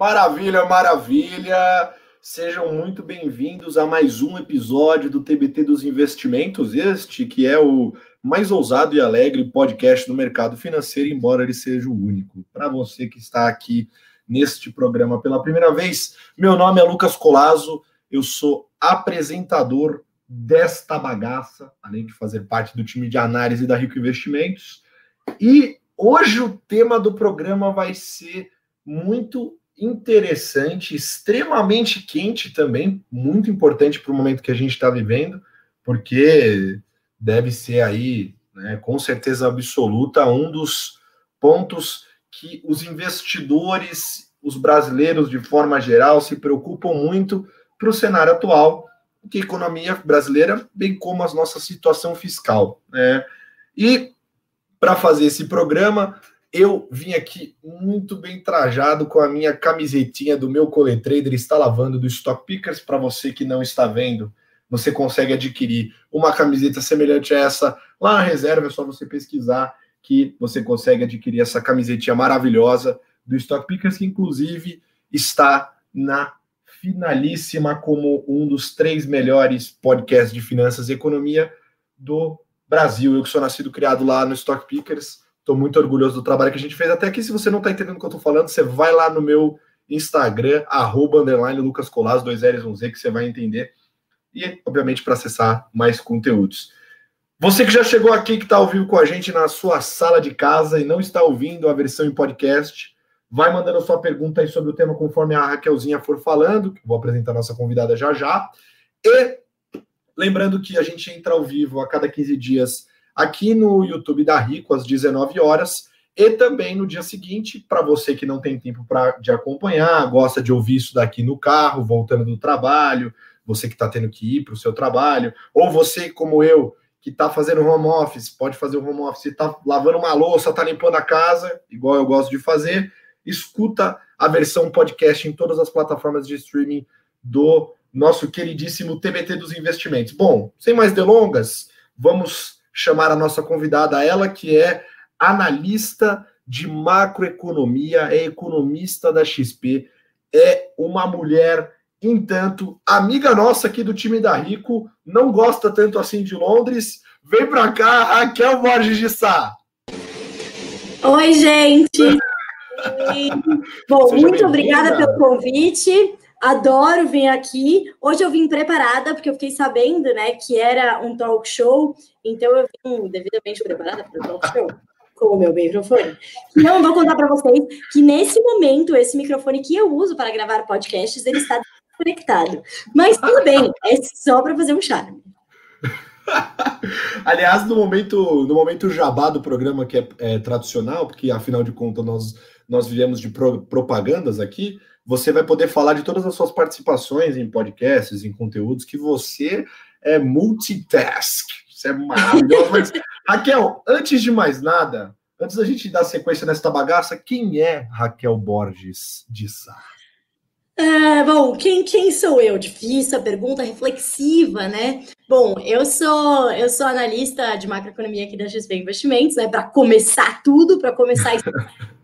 Maravilha, maravilha! Sejam muito bem-vindos a mais um episódio do TBT dos Investimentos, este que é o mais ousado e alegre podcast do mercado financeiro, embora ele seja o único. Para você que está aqui neste programa pela primeira vez, meu nome é Lucas Colazo, eu sou apresentador desta bagaça, além de fazer parte do time de análise da Rico Investimentos. E hoje o tema do programa vai ser muito interessante, extremamente quente também, muito importante para o momento que a gente está vivendo, porque deve ser aí, né, com certeza absoluta, um dos pontos que os investidores, os brasileiros de forma geral, se preocupam muito para o cenário atual, que a economia brasileira, bem como a nossa situação fiscal. Né? E para fazer esse programa, eu vim aqui muito bem trajado com a minha camisetinha do meu Coletrader está lavando do Stock Pickers. Para você que não está vendo, você consegue adquirir uma camiseta semelhante a essa lá na reserva. É só você pesquisar que você consegue adquirir essa camisetinha maravilhosa do Stock Pickers, que inclusive está na finalíssima como um dos três melhores podcasts de finanças e economia do Brasil. Eu que sou nascido criado lá no Stock Pickers Estou muito orgulhoso do trabalho que a gente fez. Até aqui, se você não está entendendo o que eu estou falando, você vai lá no meu Instagram, arroba, underline, Lucas Colas, dois L's, um Z, que você vai entender. E, obviamente, para acessar mais conteúdos. Você que já chegou aqui, que está ao vivo com a gente na sua sala de casa e não está ouvindo a versão em podcast, vai mandando a sua pergunta aí sobre o tema conforme a Raquelzinha for falando, que vou apresentar a nossa convidada já já. E lembrando que a gente entra ao vivo a cada 15 dias aqui no YouTube da Rico às 19 horas e também no dia seguinte, para você que não tem tempo pra, de acompanhar, gosta de ouvir isso daqui no carro, voltando do trabalho, você que está tendo que ir para o seu trabalho, ou você, como eu, que está fazendo home office, pode fazer o home office, está lavando uma louça, está limpando a casa, igual eu gosto de fazer, escuta a versão podcast em todas as plataformas de streaming do nosso queridíssimo TBT dos Investimentos. Bom, sem mais delongas, vamos chamar a nossa convidada, ela que é analista de macroeconomia, é economista da XP, é uma mulher, entanto, amiga nossa aqui do time da Rico, não gosta tanto assim de Londres. Vem para cá, Raquel Borges de Sá. Oi, gente. Bom, Seja muito obrigada pelo convite. Adoro vir aqui. Hoje eu vim preparada, porque eu fiquei sabendo, né, que era um talk show, então eu vim devidamente preparada para o talk show com o meu microfone. Eu vou contar para vocês que nesse momento, esse microfone que eu uso para gravar podcasts, ele está conectado. Mas tudo bem, é só para fazer um charme. Aliás, no momento, no momento jabá do programa que é, é tradicional, porque afinal de contas nós, nós vivemos de pro, propagandas aqui, você vai poder falar de todas as suas participações em podcasts, em conteúdos, que você é multitask. Isso é maravilhoso. Mas, Raquel, antes de mais nada, antes da gente dar sequência nesta bagaça, quem é Raquel Borges de Sá? É, bom, quem, quem sou eu? Difícil a pergunta, reflexiva, né? Bom, eu sou eu sou analista de macroeconomia aqui da XP Investimentos, né? Para começar tudo, para começar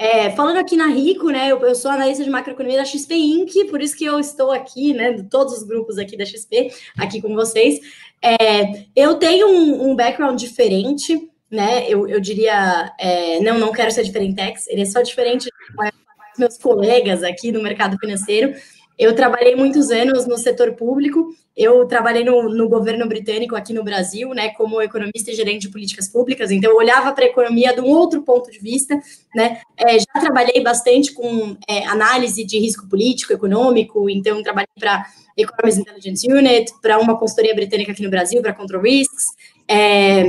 É, falando aqui na Rico, né? Eu, eu, sou analista de macroeconomia da XP Inc., por isso que eu estou aqui, né? De todos os grupos aqui da XP, aqui com vocês. É, eu tenho um, um, background diferente, né? Eu, eu diria, é, não, não quero ser diferente, ele é só diferente dos meus colegas aqui no mercado financeiro. Eu trabalhei muitos anos no setor público, eu trabalhei no, no, governo britânico aqui no Brasil, né, como economista e gerente de políticas públicas, então eu olhava para a economia de um outro ponto de vista, né, é, já trabalhei bastante com é, análise de risco político, econômico, então trabalhei para Economist Intelligence Unit, para uma consultoria britânica aqui no Brasil, para Control Risks, é,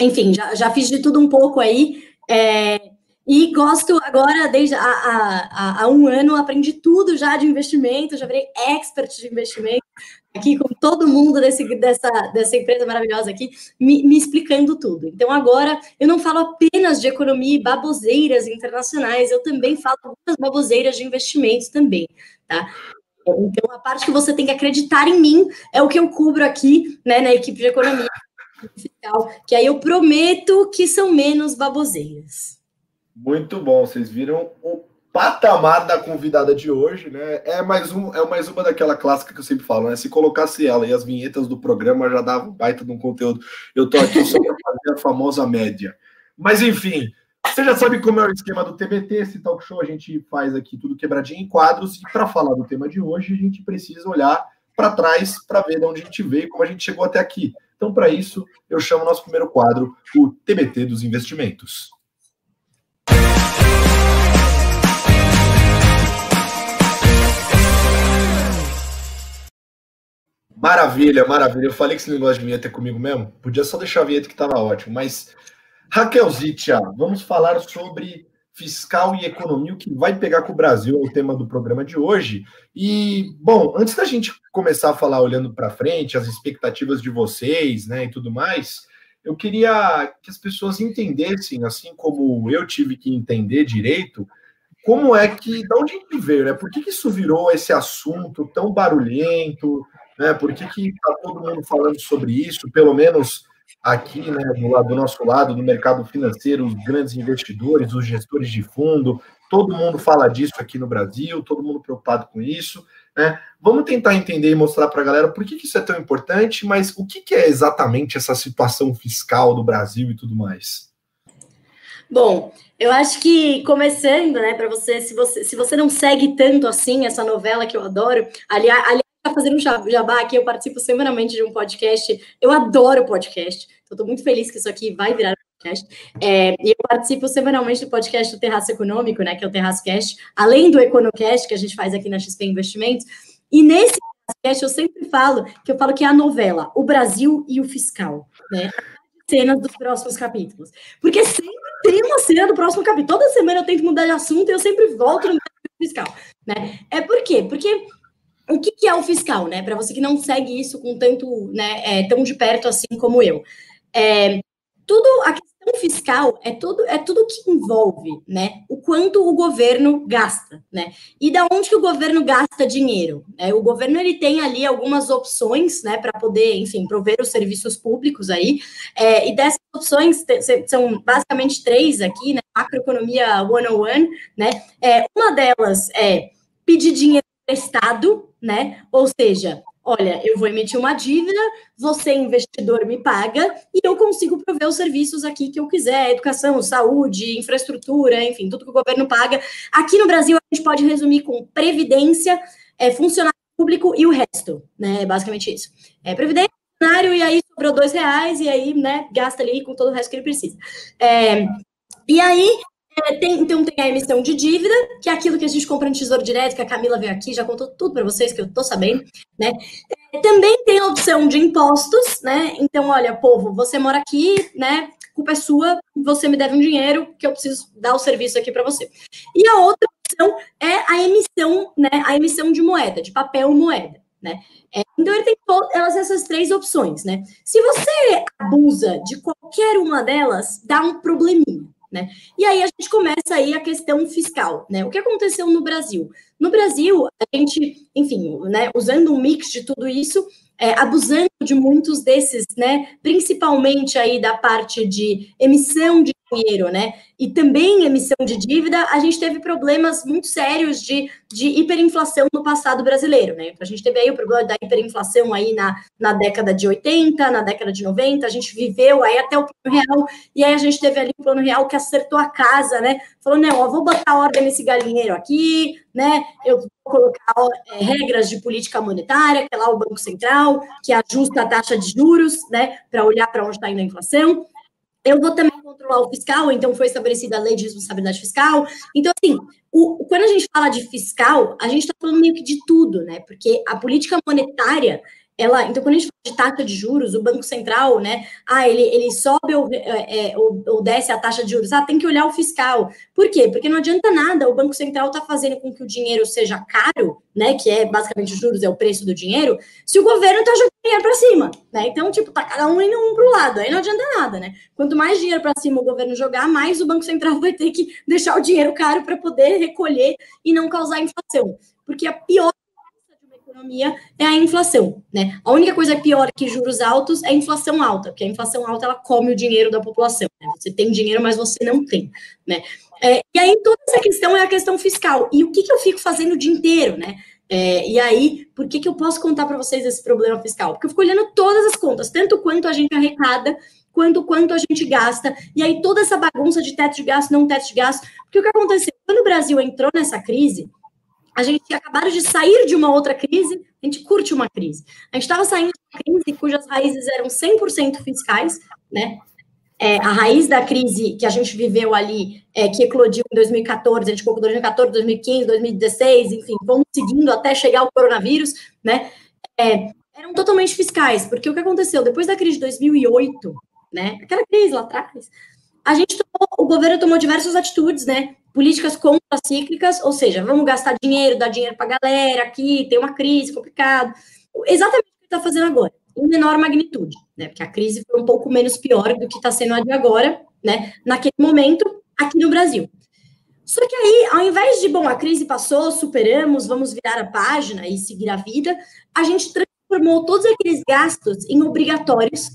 enfim, já, já fiz de tudo um pouco aí, é, e gosto agora, desde há, um ano, aprendi tudo já de investimento, já virei expert de investimento, aqui com todo mundo desse, dessa, dessa empresa maravilhosa aqui, me, me explicando tudo. Então agora eu não falo apenas de economia e baboseiras internacionais, eu também falo algumas baboseiras de investimentos também, tá? Então a parte que você tem que acreditar em mim é o que eu cubro aqui, né, na equipe de economia fiscal, que aí eu prometo que são menos baboseiras. Muito bom, vocês viram o patamar da convidada de hoje, né? É mais, um, é mais uma daquela clássica que eu sempre falo, né? Se colocasse ela e as vinhetas do programa já dava um baita de um conteúdo. Eu tô aqui só para fazer a famosa média. Mas enfim, você já sabe como é o esquema do TBT, esse talk show a gente faz aqui tudo quebradinho em quadros e para falar do tema de hoje a gente precisa olhar para trás para ver de onde a gente veio como a gente chegou até aqui. Então, para isso, eu chamo o nosso primeiro quadro, o TBT dos investimentos. Maravilha, maravilha. Eu falei que esse negócio de vinheta é comigo mesmo. Podia só deixar a vinheta que estava ótimo. Mas, Raquel Zitia, vamos falar sobre fiscal e economia, o que vai pegar com o Brasil é o tema do programa de hoje. E, bom, antes da gente começar a falar olhando para frente, as expectativas de vocês, né, e tudo mais, eu queria que as pessoas entendessem, assim como eu tive que entender direito, como é que, de onde veio, né? Por que, que isso virou esse assunto tão barulhento, né? Por que está todo mundo falando sobre isso? Pelo menos aqui, né, do, lado, do nosso lado, no mercado financeiro, os grandes investidores, os gestores de fundo, todo mundo fala disso aqui no Brasil, todo mundo preocupado com isso. Né? Vamos tentar entender e mostrar para a galera por que, que, isso é tão importante, mas o que, que é exatamente essa situação fiscal do Brasil e tudo mais. Bom, eu acho que começando, né, para você, se você, se você não segue tanto assim essa novela que eu adoro, aliás, fazendo um jabá aqui, eu participo semanalmente de um podcast. Eu adoro podcast. Então, estou muito feliz que isso aqui vai virar podcast. É, eu participo semanalmente do podcast do Terraço Econômico, né? Que é o Terraço Cast, além do Econocast que a gente faz aqui na XP Investimentos. E nesse podcast eu sempre falo que eu falo que é a novela, o Brasil e o fiscal, né? Cenas dos próximos capítulos. Porque sempre tem uma cena do próximo capítulo. Toda semana eu tento mudar de assunto e eu sempre volto no fiscal, né? É por quê? Porque o que, que é o fiscal, né? Para você que não segue isso com tanto, né, é, tão de perto assim como eu. É, tudo a questão fiscal é tudo é tudo que envolve, né? O quanto o governo gasta, né? E da onde que o governo gasta dinheiro? Né? O governo ele tem ali algumas opções, né, para poder, enfim, prover os serviços públicos aí. É, e dessas opções são basicamente três aqui, né? Macroeconomia 101, né? É, uma delas é pedir dinheiro emprestado, né? Ou seja, olha, eu vou emitir uma dívida, você, investidor, me paga e eu consigo prover os serviços aqui que eu quiser, educação, saúde, infraestrutura, enfim, tudo que o governo paga. Aqui no Brasil, a gente pode resumir com previdência, é, funcionário público e o resto, né? É basicamente isso. É previdência, funcionário, e aí sobrou dois reais, e aí, né, gasta ali com todo o resto que ele precisa. É, e aí, é, tem, então tem a emissão de dívida, que é aquilo que a gente compra no Tesouro Direto, que a Camila veio aqui, já contou tudo para vocês, que eu tô sabendo, né? É, também tem a opção de impostos, né? Então, olha, povo, você mora aqui, né? Culpa é sua, você me deve um dinheiro que eu preciso dar o serviço aqui para você. E a outra opção é a emissão, né? A emissão de moeda, de papel moeda. Né? É, então ele tem todas essas três opções, né? Se você abusa de qualquer uma delas, dá um probleminha, né? E aí a gente começa aí a questão fiscal, né? O que aconteceu no Brasil? No Brasil, a gente, enfim, né, usando um mix de tudo isso, é, abusando de muitos desses, né, principalmente aí da parte de emissão de dinheiro, né, e também emissão de dívida, a gente teve problemas muito sérios de, de hiperinflação no passado brasileiro, né, a gente teve aí o problema da hiperinflação aí na, na década de 80, na década de 90, a gente viveu aí até o plano real, e aí a gente teve ali o plano real que acertou a casa, né, falou, não, eu vou botar ordem nesse galinheiro aqui, né, eu vou colocar é, regras de política monetária, que é lá o Banco Central, que ajusta a taxa de juros, né, para olhar para onde está indo a inflação. Eu vou também controlar o fiscal, então foi estabelecida a lei de responsabilidade fiscal. Então, assim, o, quando a gente fala de fiscal, a gente está falando meio que de tudo, né? Porque a política monetária ela, então, quando a gente fala de taxa de juros, o Banco Central, né? Ah, ele, ele sobe ou, é, é, ou, ou, desce a taxa de juros. Ah, tem que olhar o fiscal. Por quê? Porque não adianta nada o Banco Central tá fazendo com que o dinheiro seja caro, né? Que é basicamente juros, é o preço do dinheiro, se o governo tá jogando dinheiro para cima, né? Então, tipo, tá cada um indo um pro lado, aí não adianta nada, né? Quanto mais dinheiro para cima o governo jogar, mais o Banco Central vai ter que deixar o dinheiro caro para poder recolher e não causar inflação. Porque a pior economia é a inflação, né? A única coisa pior que juros altos é a inflação alta, porque a inflação alta ela come o dinheiro da população. Né? Você tem dinheiro, mas você não tem, né? É, e aí toda essa questão é a questão fiscal. E o que, que eu fico fazendo o dia inteiro, né? É, e aí, por que, que eu posso contar para vocês esse problema fiscal? Porque eu fico olhando todas as contas, tanto quanto a gente arrecada, quanto quanto a gente gasta. E aí toda essa bagunça de teto de gasto, não teto de gasto. Porque o que aconteceu? Quando o Brasil entrou nessa crise, a gente acabado de sair de uma outra crise, a gente curte uma crise. A gente estava saindo de uma crise cujas raízes eram 100% fiscais, né? É, a raiz da crise que a gente viveu ali, é, que eclodiu em 2014, a gente colocou 2014, 2015, 2016, enfim, vamos seguindo até chegar o coronavírus, né? É, eram totalmente fiscais, porque o que aconteceu depois da crise de 2008, né? Aquela crise lá atrás, a gente tomou, o governo tomou diversas atitudes, né? Políticas contracíclicas, ou seja, vamos gastar dinheiro, dar dinheiro para a galera aqui, tem uma crise complicada. Exatamente o que está fazendo agora em menor magnitude, né? Porque a crise foi um pouco menos pior do que está sendo a de agora, né? Naquele momento, aqui no Brasil. Só que aí, ao invés de, bom, a crise passou, superamos, vamos virar a página e seguir a vida, a gente transformou todos aqueles gastos em obrigatórios.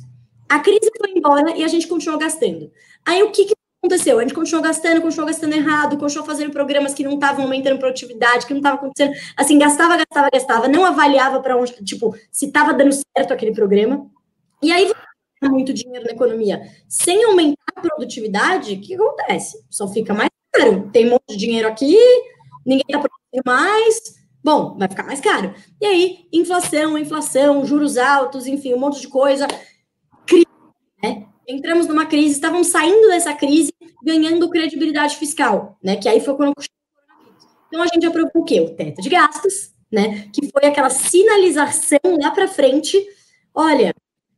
A crise foi embora e a gente continuou gastando. Aí o que, que aconteceu? A gente continuou gastando, continuou gastando errado, continuou fazendo programas que não estavam aumentando produtividade, que não estava acontecendo. Assim, gastava, gastava, gastava, não avaliava para onde, tipo, se estava dando certo aquele programa. E aí muito dinheiro na economia sem aumentar a produtividade, o que acontece? Só fica mais caro. Tem um monte de dinheiro aqui, ninguém está produzindo mais. Bom, vai ficar mais caro. E aí, inflação, inflação, juros altos, enfim, um monte de coisa. Crise, né? Entramos numa crise, estavam saindo dessa crise ganhando credibilidade fiscal, né? Que aí foi quando então a gente aprovou o quê? O teto de gastos, né? Que foi aquela sinalização lá para frente. Olha,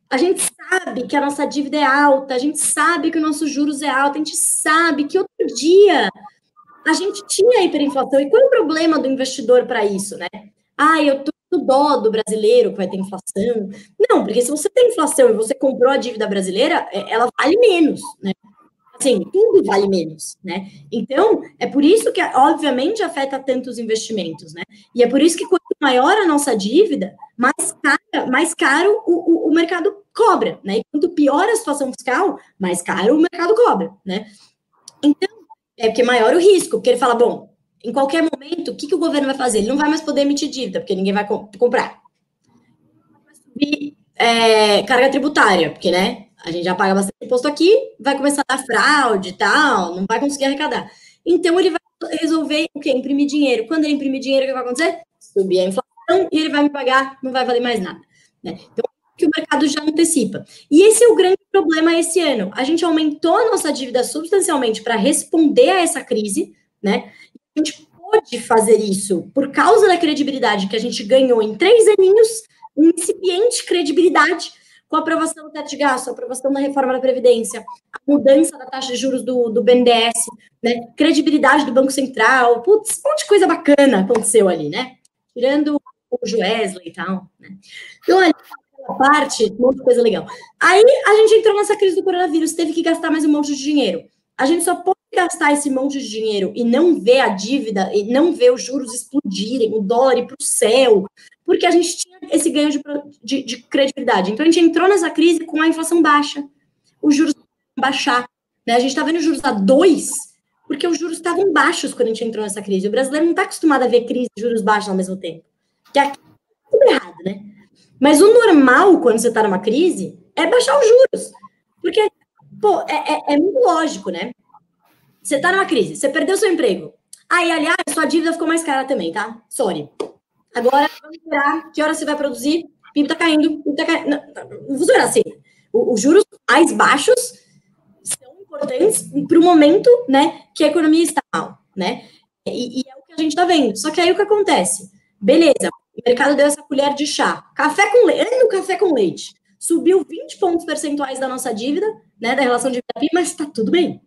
a gente sabe que a nossa dívida é alta, a gente sabe que o nosso juros é alto, a gente sabe que outro dia a gente tinha hiperinflação. E qual é o problema do investidor para isso, né? Ah, eu tô dó do brasileiro que vai ter inflação. Não, porque se você tem inflação e você comprou a dívida brasileira, é, ela vale menos, né? Assim, tudo vale menos, né? Então, é por isso que, obviamente, afeta tanto os investimentos, né? E é por isso que quanto maior a nossa dívida, mais, cara, mais caro o, o, o mercado cobra, né? E quanto pior a situação fiscal, mais caro o mercado cobra, né? Então, é porque maior o risco, porque ele fala, bom, em qualquer momento, o que, que o governo vai fazer? Ele não vai mais poder emitir dívida, porque ninguém vai comprar. É, carga tributária, porque, né, a gente já paga bastante imposto aqui, vai começar a dar fraude e tal, não vai conseguir arrecadar. Então, ele vai resolver o quê? Imprimir dinheiro. Quando ele imprimir dinheiro, o que vai acontecer? Subir a inflação e ele vai me pagar, não vai valer mais nada. Né? Então, que o mercado já antecipa. E esse é o grande problema esse ano. A gente aumentou a nossa dívida substancialmente para responder a essa crise, né? A gente pôde fazer isso por causa da credibilidade que a gente ganhou em três aninhos, uma incipiente credibilidade com a aprovação do teto de gasto, a aprovação da reforma da Previdência, a mudança da taxa de juros do, do BNDES, né? credibilidade do Banco Central, putz, um monte de coisa bacana aconteceu ali, né? Tirando o Joesley e tal, né? Então, ali, parte, um monte de coisa legal. Aí a gente entrou nessa crise do coronavírus, teve que gastar mais um monte de dinheiro. A gente só pode gastar esse monte de dinheiro e não ver a dívida, e não ver os juros explodirem, o dólar ir para o céu, porque a gente tinha esse ganho de, de, de, credibilidade. Então, a gente entrou nessa crise com a inflação baixa, os juros baixar. Né? A gente está vendo juros a dois, porque os juros estavam baixos quando a gente entrou nessa crise. O brasileiro não está acostumado a ver crise de juros baixos ao mesmo tempo. Que aqui é tudo errado, né? Mas o normal, quando você está numa crise, é baixar os juros. Porque, pô, é, é, é muito lógico, né? Você está numa crise, você perdeu seu emprego. E aliás, sua dívida ficou mais cara também, tá? Sorry. Agora, vamos esperar. Que hora você vai produzir? O PIB tá caindo. PIB tá caindo. Não, não funciona assim. Os juros mais baixos são importantes para o momento, né, que a economia está mal, né? E, e, é o que a gente está vendo. Só que aí o que acontece? Beleza, o mercado deu essa colher de chá. Café com leite, o café com leite. Subiu 20 pontos percentuais da nossa dívida, né, da relação de PIB, mas está tudo bem.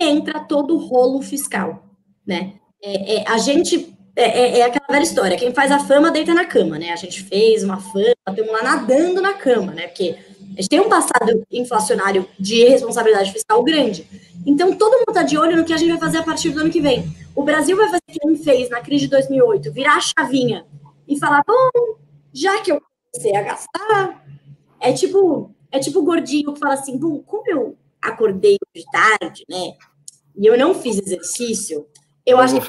Entra todo o rolo fiscal, né? É, é, a gente é, é, é, aquela velha história, quem faz a fama deita na cama, né? A gente fez uma fama, estamos lá nadando na cama, né? Porque a gente tem um passado inflacionário de responsabilidade fiscal grande. Então, todo mundo está de olho no que a gente vai fazer a partir do ano que vem. O Brasil vai fazer o que ele fez na crise de 2008, virar a chavinha e falar, bom, já que eu comecei a gastar, é tipo, é tipo gordinho que fala assim, bom, como eu acordei de tarde, né? E eu não fiz exercício, eu, Eu acho que.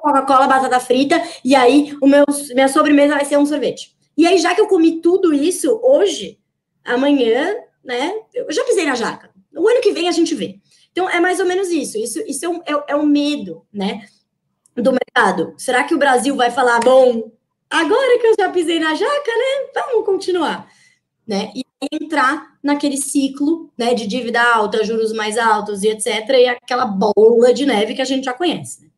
Coca-Cola, batata frita, e aí o meu, minha sobremesa vai ser um sorvete. E aí, já que eu comi tudo isso hoje, amanhã, né? Eu já pisei na jaca. O ano que vem a gente vê. Então, é mais ou menos isso. Isso, isso é, um, é, é um medo, né? Do mercado. Será que o Brasil vai falar, bom, agora que eu já pisei na jaca, né? Vamos continuar. Né? E entrar naquele ciclo né, de dívida alta, juros mais altos e etc. E aquela bola de neve que a gente já conhece.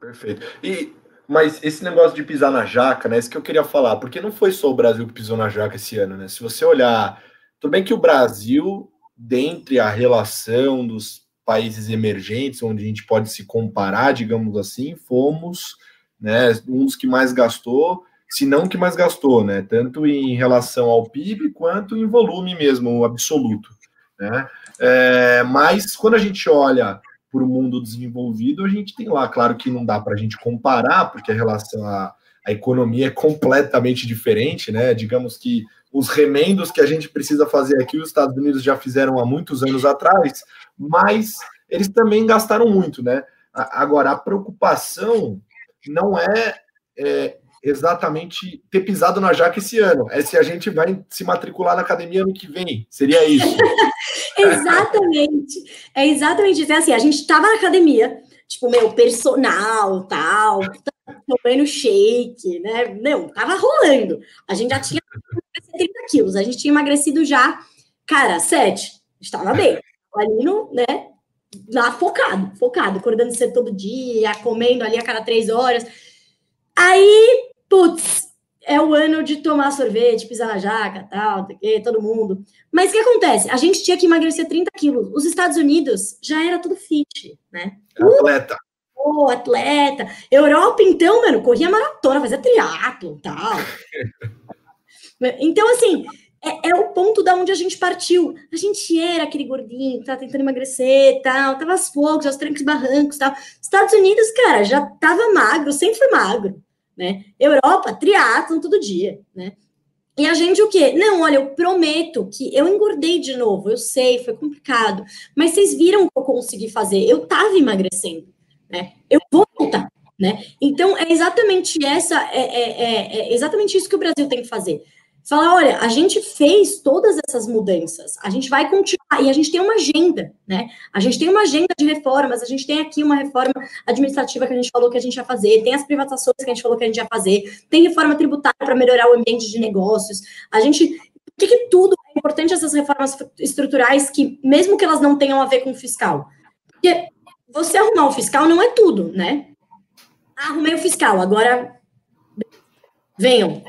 Perfeito. E, mas esse negócio de pisar na jaca, né? Isso que eu queria falar, porque não foi só o Brasil que pisou na jaca esse ano, né? Se você olhar, tudo bem que o Brasil, dentre a relação dos países emergentes, onde a gente pode se comparar, digamos assim, fomos né, um dos que mais gastou, se não que mais gastou, né? Tanto em relação ao PIB quanto em volume mesmo, absoluto. Né? É, mas quando a gente olha para o mundo desenvolvido, a gente tem lá, claro que não dá para a gente comparar, porque a relação à, à economia é completamente diferente, né? Digamos que os remendos que a gente precisa fazer aqui, os Estados Unidos já fizeram há muitos anos atrás, mas eles também gastaram muito, né? Agora, a preocupação não é, é exatamente ter pisado na jaca esse ano, é se a gente vai se matricular na academia ano que vem. Seria isso. Exatamente. É exatamente isso. É assim, a gente tava na academia, tipo, meu, personal, tal, tomando shake, né? Não, tava rolando. A gente já tinha 30 quilos, a gente tinha emagrecido já, cara, 7. Estava bem. Ali no, né? Lá focado, focado, acordando cedo todo dia, comendo ali a cada três horas. Aí, putz, é o ano de tomar sorvete, pisar na jaca, tal, todo mundo. Mas o que acontece? A gente tinha que emagrecer 30 quilos. Os Estados Unidos já era tudo fit, né? Atleta. Pô, atleta. Europa, então, mano, corria maratona, fazia triatlo tal. Então, assim, é, é o ponto da onde a gente partiu. A gente era aquele gordinho que tava tentando emagrecer tal, tava aos poucos, aos trancos barrancos tal. Estados Unidos, cara, já tava magro, sempre foi magro, né? Europa, triatlon todo dia, né? E a gente o quê? Não, olha, eu prometo que eu engordei de novo, eu sei, foi complicado, mas vocês viram que eu consegui fazer, eu tava emagrecendo, né? Eu vou voltar, né? Então, é exatamente essa, é, é, é, é exatamente isso que o Brasil tem que fazer. Falar, olha, a gente fez todas essas mudanças, a gente vai continuar, e a gente tem uma agenda, né? A gente tem uma agenda de reformas, a gente tem aqui uma reforma administrativa que a gente falou que a gente ia fazer, tem as privatizações que a gente falou que a gente ia fazer, tem reforma tributária para melhorar o ambiente de negócios. A gente. Por que, tudo é importante essas reformas estruturais que, mesmo que elas não tenham a ver com fiscal? Porque você arrumar o fiscal não é tudo, né? Ah, arrumei o fiscal, agora venham,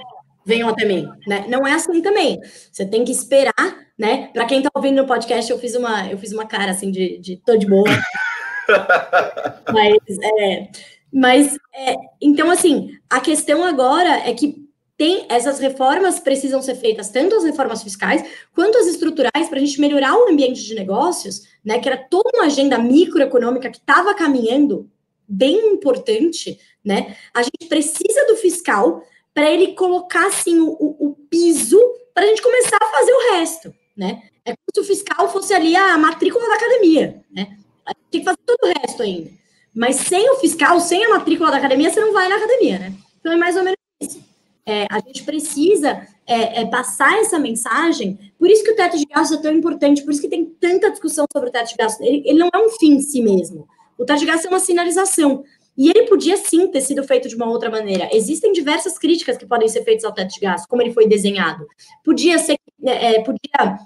venham até mim, né? Não é assim também. Você tem que esperar, né? Para quem tá ouvindo no podcast, eu fiz uma, eu fiz uma cara assim de, de tô de boa. mas, é, mas é, então assim, a questão agora é que tem essas reformas precisam ser feitas, tanto as reformas fiscais quanto as estruturais, para a gente melhorar o ambiente de negócios, né? Que era toda uma agenda microeconômica que estava caminhando bem importante, né? A gente precisa do fiscal para ele colocar assim o, o, piso para a gente começar a fazer o resto, né? É como se o fiscal fosse ali a matrícula da academia, né? Tem que fazer todo o resto ainda. Mas sem o fiscal, sem a matrícula da academia, você não vai na academia, né? Então é mais ou menos isso. É, a gente precisa é, é, passar essa mensagem. Por isso que o teto de gastos é tão importante, por isso que tem tanta discussão sobre o teto de gastos. Ele, ele não é um fim em si mesmo. O teto de gastos é uma sinalização. E ele podia sim ter sido feito de uma outra maneira. Existem diversas críticas que podem ser feitas ao teto de gastos, como ele foi desenhado. Podia ser, é, podia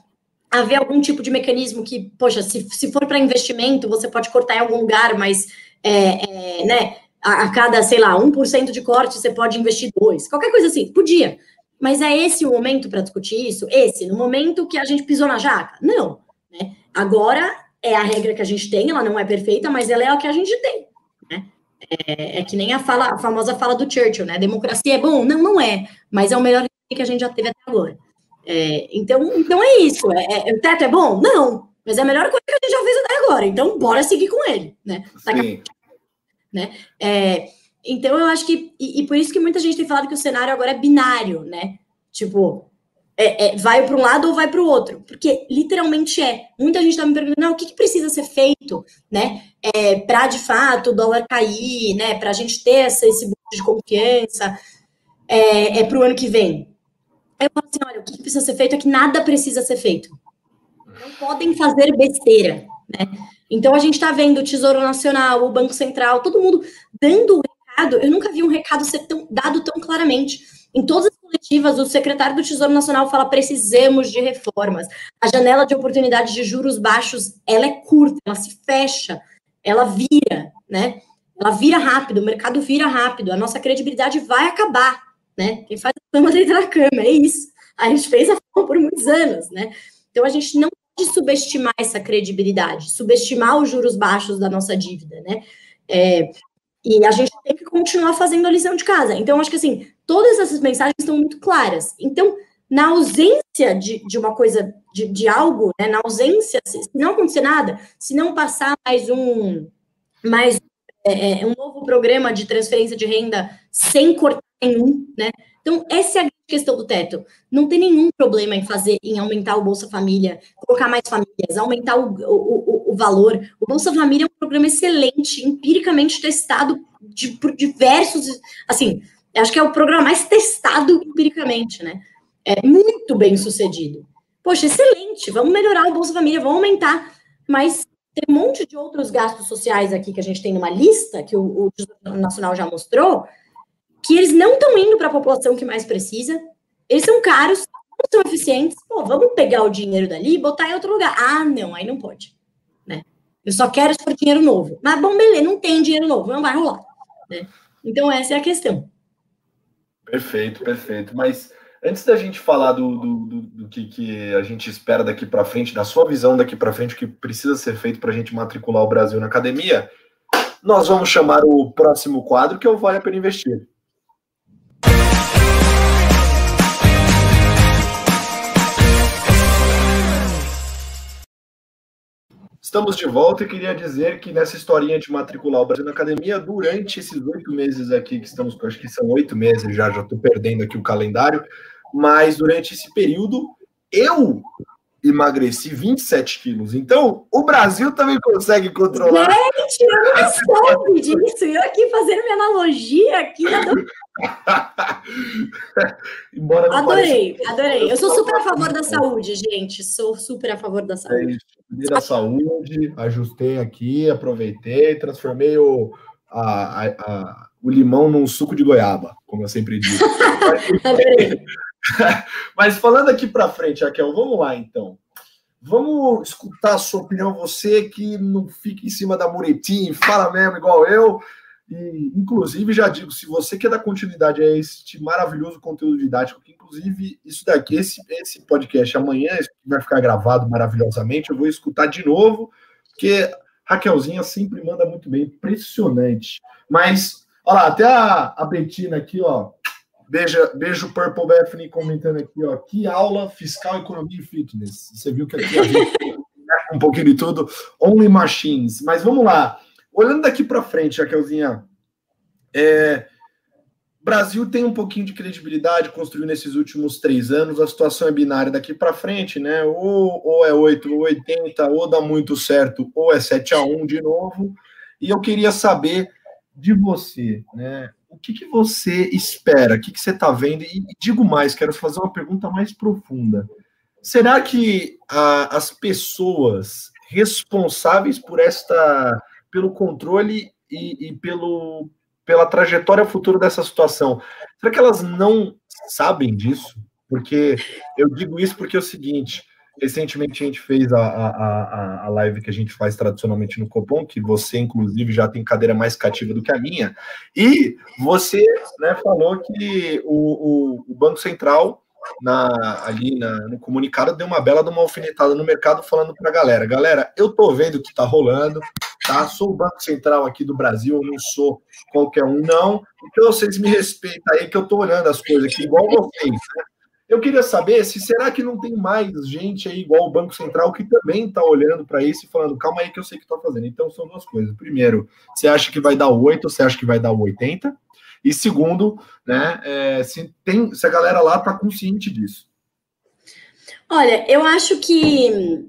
haver algum tipo de mecanismo que, poxa, se, se for para investimento, você pode cortar em algum lugar, mas, é, é, né, a, a, cada, sei lá, 1% de corte você pode investir dois. Qualquer coisa assim, podia. Mas é esse o momento para discutir isso? Esse, no momento que a gente pisou na jaca? Não. Né? Agora é a regra que a gente tem, ela não é perfeita, mas ela é a que a gente tem. É, é, que nem a, fala, a famosa fala do Churchill, né? Democracia é bom? Não, não é. Mas é o melhor que a gente já teve até agora. É, então, então é isso. É, é, o teto é bom? Não. Mas é a melhor coisa que a gente já fez até agora. Então, bora seguir com ele, né? Sim. né? É, então, eu acho que... E, e, por isso que muita gente tem falado que o cenário agora é binário, né? Tipo, é, é, vai para um lado ou vai para o outro? Porque literalmente é. Muita gente está me perguntando, o que, que, precisa ser feito, né? É, para de fato o dólar cair, né? Para a gente ter essa, esse boost de confiança é, é para o ano que vem. Aí eu falo assim, olha, o que, que precisa ser feito é que nada precisa ser feito. Não podem fazer besteira, né? Então a gente está vendo o Tesouro Nacional, o Banco Central, todo mundo dando recado. Eu nunca vi um recado ser tão, dado tão claramente. Em todas as coletivas, o secretário do Tesouro Nacional fala: precisamos de reformas. A janela de oportunidade de juros baixos ela é curta, ela se fecha, ela vira, né? Ela vira rápido, o mercado vira rápido, a nossa credibilidade vai acabar, né? Quem faz a fama deita na cama, é isso. A gente fez a fama por muitos anos, né? Então a gente não de subestimar essa credibilidade, subestimar os juros baixos da nossa dívida, né? É, e a gente tem que continuar fazendo a lição de casa. Então, acho que assim, todas essas mensagens estão muito claras. Então, na ausência de, de uma coisa, de, de algo, né, na ausência, se não acontecer nada, se não passar mais um, mais é, é um novo programa de transferência de renda sem cortar nenhum, né? Então, essa é a questão do teto. Não tem nenhum problema em fazer, em aumentar o Bolsa Família, colocar mais famílias, aumentar o, o, o, valor. O Bolsa Família é um programa excelente, empiricamente testado de, por diversos. Assim, acho que é o programa mais testado empiricamente, né? É muito bem sucedido. Poxa, excelente, vamos melhorar o Bolsa Família, vamos aumentar. Mas tem um monte de outros gastos sociais aqui que a gente tem numa lista, que o, o Nacional já mostrou, que eles não estão indo para a população que mais precisa, eles são caros, não são eficientes. Pô, vamos pegar o dinheiro dali e botar em outro lugar. Ah, não, aí não pode. Né? Eu só quero for dinheiro novo. Mas, bom, beleza, não tem dinheiro novo, não vai rolar. Né? Então, essa é a questão. Perfeito, perfeito. Mas antes da gente falar do, do, do, do que, que a gente espera daqui para frente, da sua visão daqui para frente, o que precisa ser feito para a gente matricular o Brasil na academia, nós vamos chamar o próximo quadro, que é o Vale a Pena Investir. Estamos de volta e queria dizer que nessa historinha de matricular o Brasil na academia, durante esses oito meses aqui, que estamos, acho que são oito meses já, já estou perdendo aqui o calendário, mas durante esse período, eu emagreci 27 quilos. Então, o Brasil também consegue controlar. Gente, eu não soube disso. Eu aqui fazendo minha analogia aqui. Embora adorei, pareça... adorei. Eu sou super a favor da saúde, gente. Sou super a favor da saúde. É da saúde, ajustei aqui, aproveitei, transformei o, a, a, a, o limão num suco de goiaba, como eu sempre digo. adorei. Mas falando aqui para frente, Raquel, vamos lá então. Vamos escutar a sua opinião, você que não fica em cima da muretinha, fala mesmo igual eu. E, inclusive, já digo, se você quer dar continuidade a este maravilhoso conteúdo didático, que inclusive isso daqui, esse, esse podcast amanhã vai ficar gravado maravilhosamente, eu vou escutar de novo, porque Raquelzinha sempre manda muito bem, impressionante. Mas, olha lá, até a, a Betina aqui, ó, Beijo, beijo Purple Bethany comentando aqui, ó. Que aula fiscal, economia e fitness. Você viu que aqui a gente um pouquinho de tudo. Only machines. Mas vamos lá. Olhando daqui para frente, Raquelzinha, é, Brasil tem um pouquinho de credibilidade construindo nesses últimos três anos. A situação é binária daqui para frente, né? Ou, ou é 8 ou 80, ou dá muito certo, ou é 7 a 1 de novo. E eu queria saber de você, né? o que, que você espera? O que, que você está vendo? E, digo mais, quero fazer uma pergunta mais profunda. Será que a, as pessoas responsáveis por esta, pelo controle e, e pelo, pela trajetória futura dessa situação, será que elas não sabem disso? Porque eu digo isso porque é o seguinte: Recentemente a gente fez a, a, a, live que a gente faz tradicionalmente no Copom, que você, inclusive, já tem cadeira mais cativa do que a minha. E você né, falou que o, o, o Banco Central, na, ali na, no comunicado, deu uma bela de uma alfinetada no mercado, falando para a galera: galera, eu tô vendo o que está rolando, tá? Sou o Banco Central aqui do Brasil, eu não sou qualquer um, não. Então vocês me respeitam aí, que eu tô olhando as coisas aqui igual vocês, né? Eu queria saber se será que não tem mais gente aí igual o Banco Central que também está olhando para isso e falando, calma aí que eu sei que está fazendo. Então são duas coisas. Primeiro, você acha que vai dar o 8, você acha que vai dar o 80? E segundo, né, é, se, tem, se a galera lá está consciente disso. Olha, eu acho que,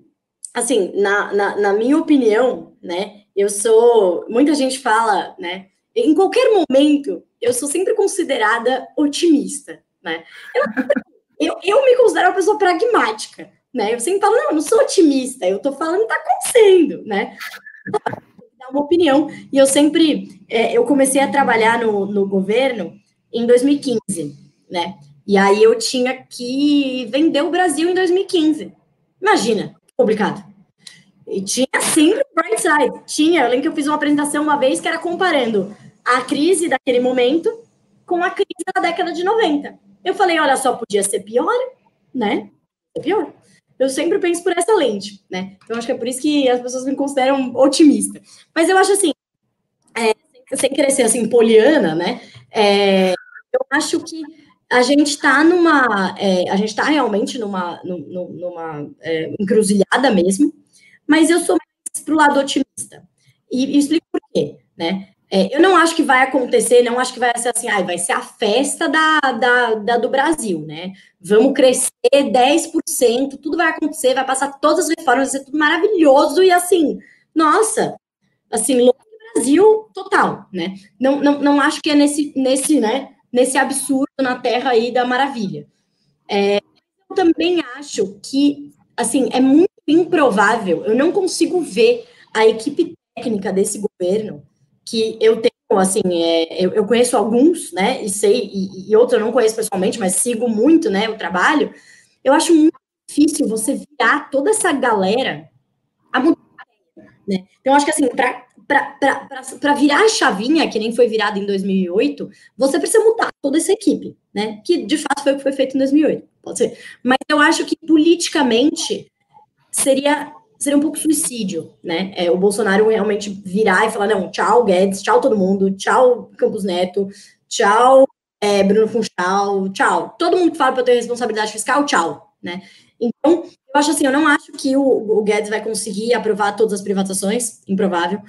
assim, na, na, na minha opinião, né, eu sou. Muita gente fala, né, em qualquer momento, eu sou sempre considerada otimista, né? Eu, eu, me considero uma pessoa pragmática, né? Eu sempre falo, não, eu não sou otimista, eu tô falando tá acontecendo, né? Dar uma opinião. E eu sempre, é, eu comecei a trabalhar no, no governo em 2015, né? E aí eu tinha que vender o Brasil em 2015. Imagina, complicado. E tinha sempre o bright side. Tinha, eu lembro que eu fiz uma apresentação uma vez que era comparando a crise daquele momento com a crise da década de 90. Eu falei, olha só, podia ser pior, né? É pior. Eu sempre penso por essa lente, né? Então acho que é por isso que as pessoas me consideram otimista. Mas eu acho assim, é, sem ser assim, poliana, né? É, eu acho que a gente está numa. É, a gente está realmente numa, numa é, encruzilhada mesmo, mas eu sou mais pro lado otimista. E, e explico por quê, né? É, eu não acho que vai acontecer, não acho que vai ser assim, ah, vai ser a festa da, da, da, do Brasil, né? Vamos crescer 10%, tudo vai acontecer, vai passar todas as reformas, vai ser tudo maravilhoso e assim, nossa, assim, louco Brasil total, né? Não, não, não acho que é nesse, nesse, né, nesse absurdo na terra aí da maravilha. É, eu também acho que, assim, é muito improvável, eu não consigo ver a equipe técnica desse governo que eu tenho, assim, é, eu, eu, conheço alguns, né, e sei, e, e outros eu não conheço pessoalmente, mas sigo muito, né, o trabalho, eu acho muito difícil você virar toda essa galera a mudar, né? Então, acho que, assim, para virar a chavinha, que nem foi virada em 2008, você precisa mudar toda essa equipe, né? Que, de fato, foi o que foi feito em 2008, pode ser. Mas eu acho que, politicamente, seria seria um pouco suicídio, né? É, o Bolsonaro realmente virar e falar, não, tchau, Guedes, tchau todo mundo, tchau, Campos Neto, tchau, é, Bruno Funchal, tchau. Todo mundo que fala para ter responsabilidade fiscal, tchau, né? Então, eu acho assim, eu não acho que o, o Guedes vai conseguir aprovar todas as privatizações, improvável,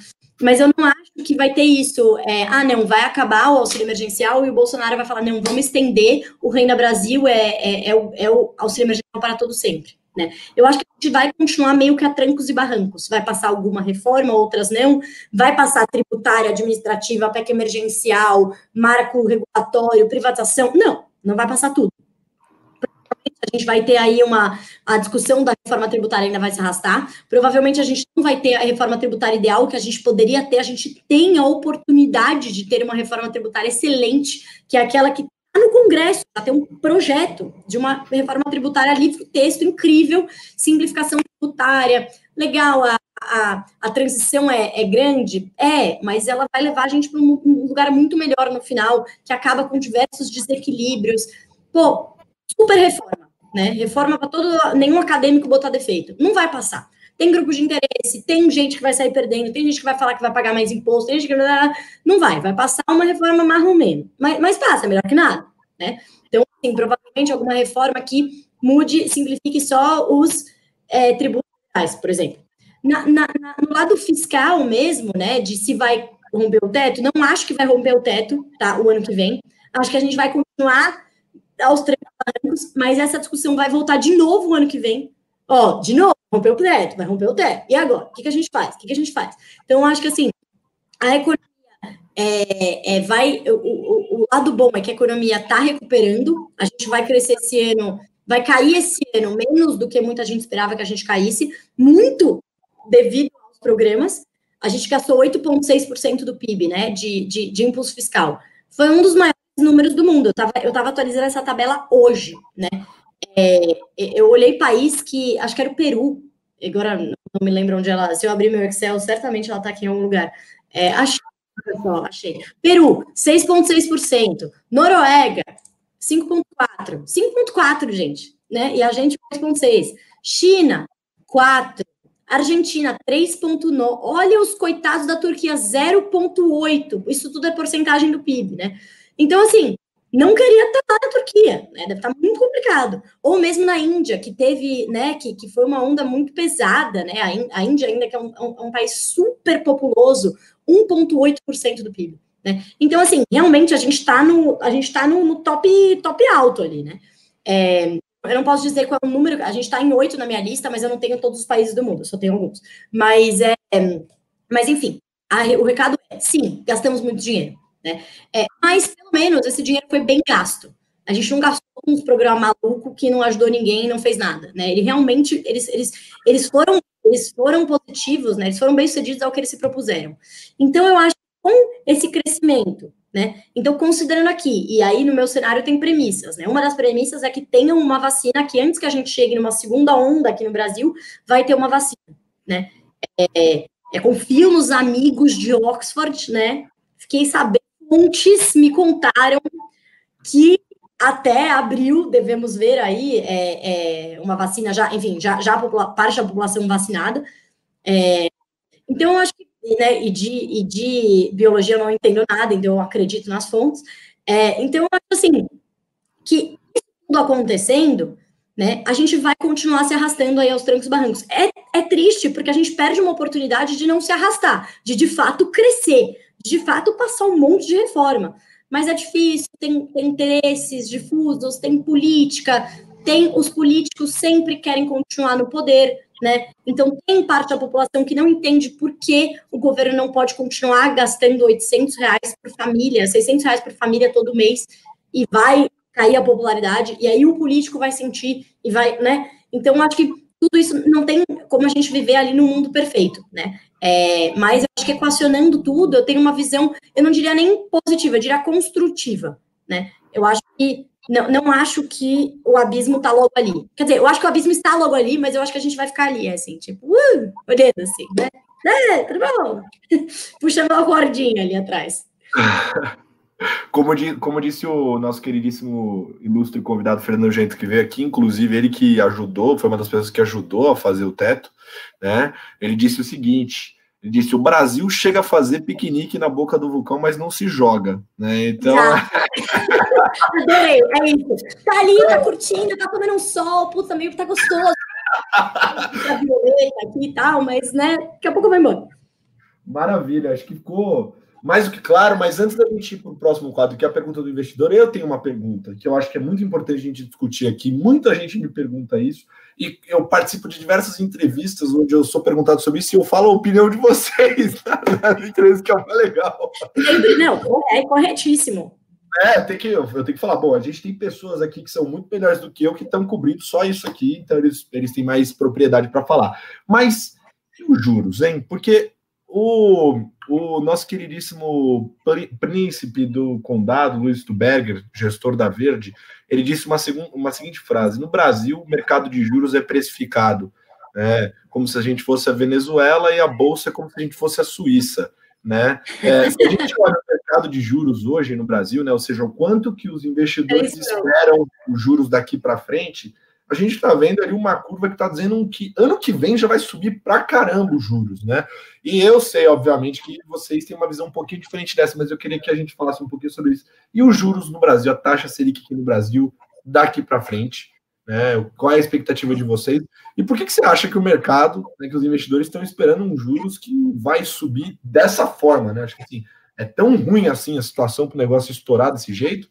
mas eu não acho que vai ter isso, é, ah, não, vai acabar o auxílio emergencial e o Bolsonaro vai falar, não, vamos estender o Renda Brasil, é, é, é, o, é o auxílio emergencial para todo sempre. Né? Eu acho que a gente vai continuar meio que a trancos e barrancos. Vai passar alguma reforma, outras não. Vai passar tributária, administrativa, PEC emergencial, marco regulatório, privatização. Não, não vai passar tudo. A gente vai ter aí uma. A discussão da reforma tributária ainda vai se arrastar. Provavelmente a gente não vai ter a reforma tributária ideal que a gente poderia ter. A gente tem a oportunidade de ter uma reforma tributária excelente, que é aquela que no Congresso, já tem um projeto de uma reforma tributária livre, texto incrível, simplificação tributária, legal, a, a, a transição é, é, grande? É, mas ela vai levar a gente para um, um, lugar muito melhor no final, que acaba com diversos desequilíbrios. Pô, super reforma, né? Reforma para todo, nenhum acadêmico botar defeito. Não vai passar. Tem grupo de interesse, tem gente que vai sair perdendo, tem gente que vai falar que vai pagar mais imposto, tem gente que não vai, vai passar uma reforma mais ou menos. Mas, mas passa, melhor que nada, né? Então, assim, provavelmente alguma reforma que mude, simplifique só os é, tributos, por exemplo. Na, na, na, no lado fiscal mesmo, né, de se vai romper o teto, não acho que vai romper o teto, tá, o ano que vem. Acho que a gente vai continuar aos três anos, mas essa discussão vai voltar de novo o ano que vem. Ó, de novo, rompeu o teto, vai romper o teto. E agora? O que, que a gente faz? O que, que a gente faz? Então, acho que assim, a economia é, é, vai. O, o, o, lado bom é que a economia está recuperando, a gente vai crescer esse ano, vai cair esse ano menos do que muita gente esperava que a gente caísse, muito devido aos programas. A gente gastou 8,6% do PIB, né, de, de, de impulso fiscal. Foi um dos maiores números do mundo. Eu estava eu tava atualizando essa tabela hoje, né? É, eu olhei país que, acho que era o Peru, agora não me lembro onde ela, se eu abrir meu Excel, certamente ela está aqui em algum lugar. É, achei, pessoal, achei. Peru, 6,6%. Noruega, 5,4%. 5,4%, gente, né? E a gente, 6,6%. China, 4%. Argentina, 3,9%. Olha os coitados da Turquia, 0,8%. Isso tudo é porcentagem do PIB, né? Então, assim, não queria estar lá na Turquia, né? Deve estar muito complicado. Ou mesmo na Índia, que teve, né, que, que foi uma onda muito pesada, né? A, Índia ainda que é um, um, um país super populoso, 1,8% do PIB. Né? Então, assim, realmente a gente está no, a gente tá no, no, top, top alto ali, né? É, eu não posso dizer qual é o número, a gente está em oito na minha lista, mas eu não tenho todos os países do mundo, só tenho alguns. Mas, é, mas enfim, a, o recado é, sim, gastamos muito dinheiro, né? É, mas, pelo menos, esse dinheiro foi bem gasto. A gente não gastou um programa maluco que não ajudou ninguém não fez nada, né? Ele realmente, eles, eles, eles foram eles foram positivos, né? Eles foram bem-sucedidos ao que eles se propuseram. Então, eu acho que com esse crescimento, né? Então, considerando aqui, e aí no meu cenário tem premissas, né? Uma das premissas é que tenha uma vacina que antes que a gente chegue numa segunda onda aqui no Brasil, vai ter uma vacina, né? É, é, confio nos amigos de Oxford, né? Fiquei sabendo, muitos me contaram que até abril devemos ver aí é, é, uma vacina já, enfim, já, já parte da população vacinada. É, então, eu acho que, né, e de, e de biologia eu não entendo nada, então eu acredito nas fontes. É, então, eu acho assim, que tudo acontecendo, né, a gente vai continuar se arrastando aí aos trancos barrancos. É, é triste, porque a gente perde uma oportunidade de não se arrastar, de de fato crescer, de fato passar um monte de reforma mas é difícil, tem, tem interesses difusos, tem política, tem os políticos sempre querem continuar no poder, né? Então tem parte da população que não entende por que o governo não pode continuar gastando 800 reais por família, 600 reais por família todo mês e vai cair a popularidade e aí o político vai sentir e vai, né? Então acho que tudo isso não tem como a gente viver ali no mundo perfeito, né? É, mas acho que equacionando tudo, eu tenho uma visão, eu não diria nem positiva, eu diria construtiva, né? Eu acho que não, não acho que o abismo está logo ali. Quer dizer, eu acho que o abismo está logo ali, mas eu acho que a gente vai ficar ali, assim, tipo, uh, olhando assim, né? É, tudo bom? Puxando uma cordinha ali atrás. Como, como, disse o nosso queridíssimo ilustre convidado Fernando Gento, que veio aqui, inclusive ele que ajudou, foi uma das pessoas que ajudou a fazer o teto, né? Ele disse o seguinte: ele disse: o Brasil chega a fazer piquenique na boca do vulcão, mas não se joga, né? Então. Adorei, é isso. Tá ali, tá curtindo, tá tomando um sol, puta, meio que tá gostoso. tá violeta aqui e tal, mas, né, daqui a pouco vai embora. Maravilha, acho que ficou mais do que claro, mas antes da gente ir para o próximo quadro, que é a pergunta do investidor, eu tenho uma pergunta que eu acho que é muito importante a gente discutir aqui. Muita gente me pergunta isso, e eu participo de diversas entrevistas onde eu sou perguntado sobre isso e eu falo a opinião de vocês na entrevista, que é uma legal. Não, é corretíssimo. É, tem que, eu tenho que falar, bom, a gente tem pessoas aqui que são muito melhores do que eu, que estão cobrindo só isso aqui, então eles, eles têm mais propriedade para falar. Mas e os juros, hein? Porque o, o nosso queridíssimo príncipe do condado, Luiz Stuberger, gestor da Verde, ele disse uma, segun, uma seguinte frase: No Brasil, o mercado de juros é precificado é, como se a gente fosse a Venezuela e a bolsa como se a gente fosse a Suíça. Né? É, se a gente olha o mercado de juros hoje no Brasil, né, ou seja, o quanto que os investidores é esperam os juros daqui para frente, a gente está vendo ali uma curva que está dizendo que ano que vem já vai subir para caramba os juros, né? E eu sei, obviamente, que vocês têm uma visão um pouquinho diferente dessa, mas eu queria que a gente falasse um pouquinho sobre isso. E os juros no Brasil, a taxa Selic aqui no Brasil, daqui para frente, né? Qual é a expectativa de vocês? E por que, que você acha que o mercado, né, que os investidores estão esperando um juros que vai subir dessa forma, né? Acho que assim, é tão ruim assim a situação para o negócio estourar desse jeito?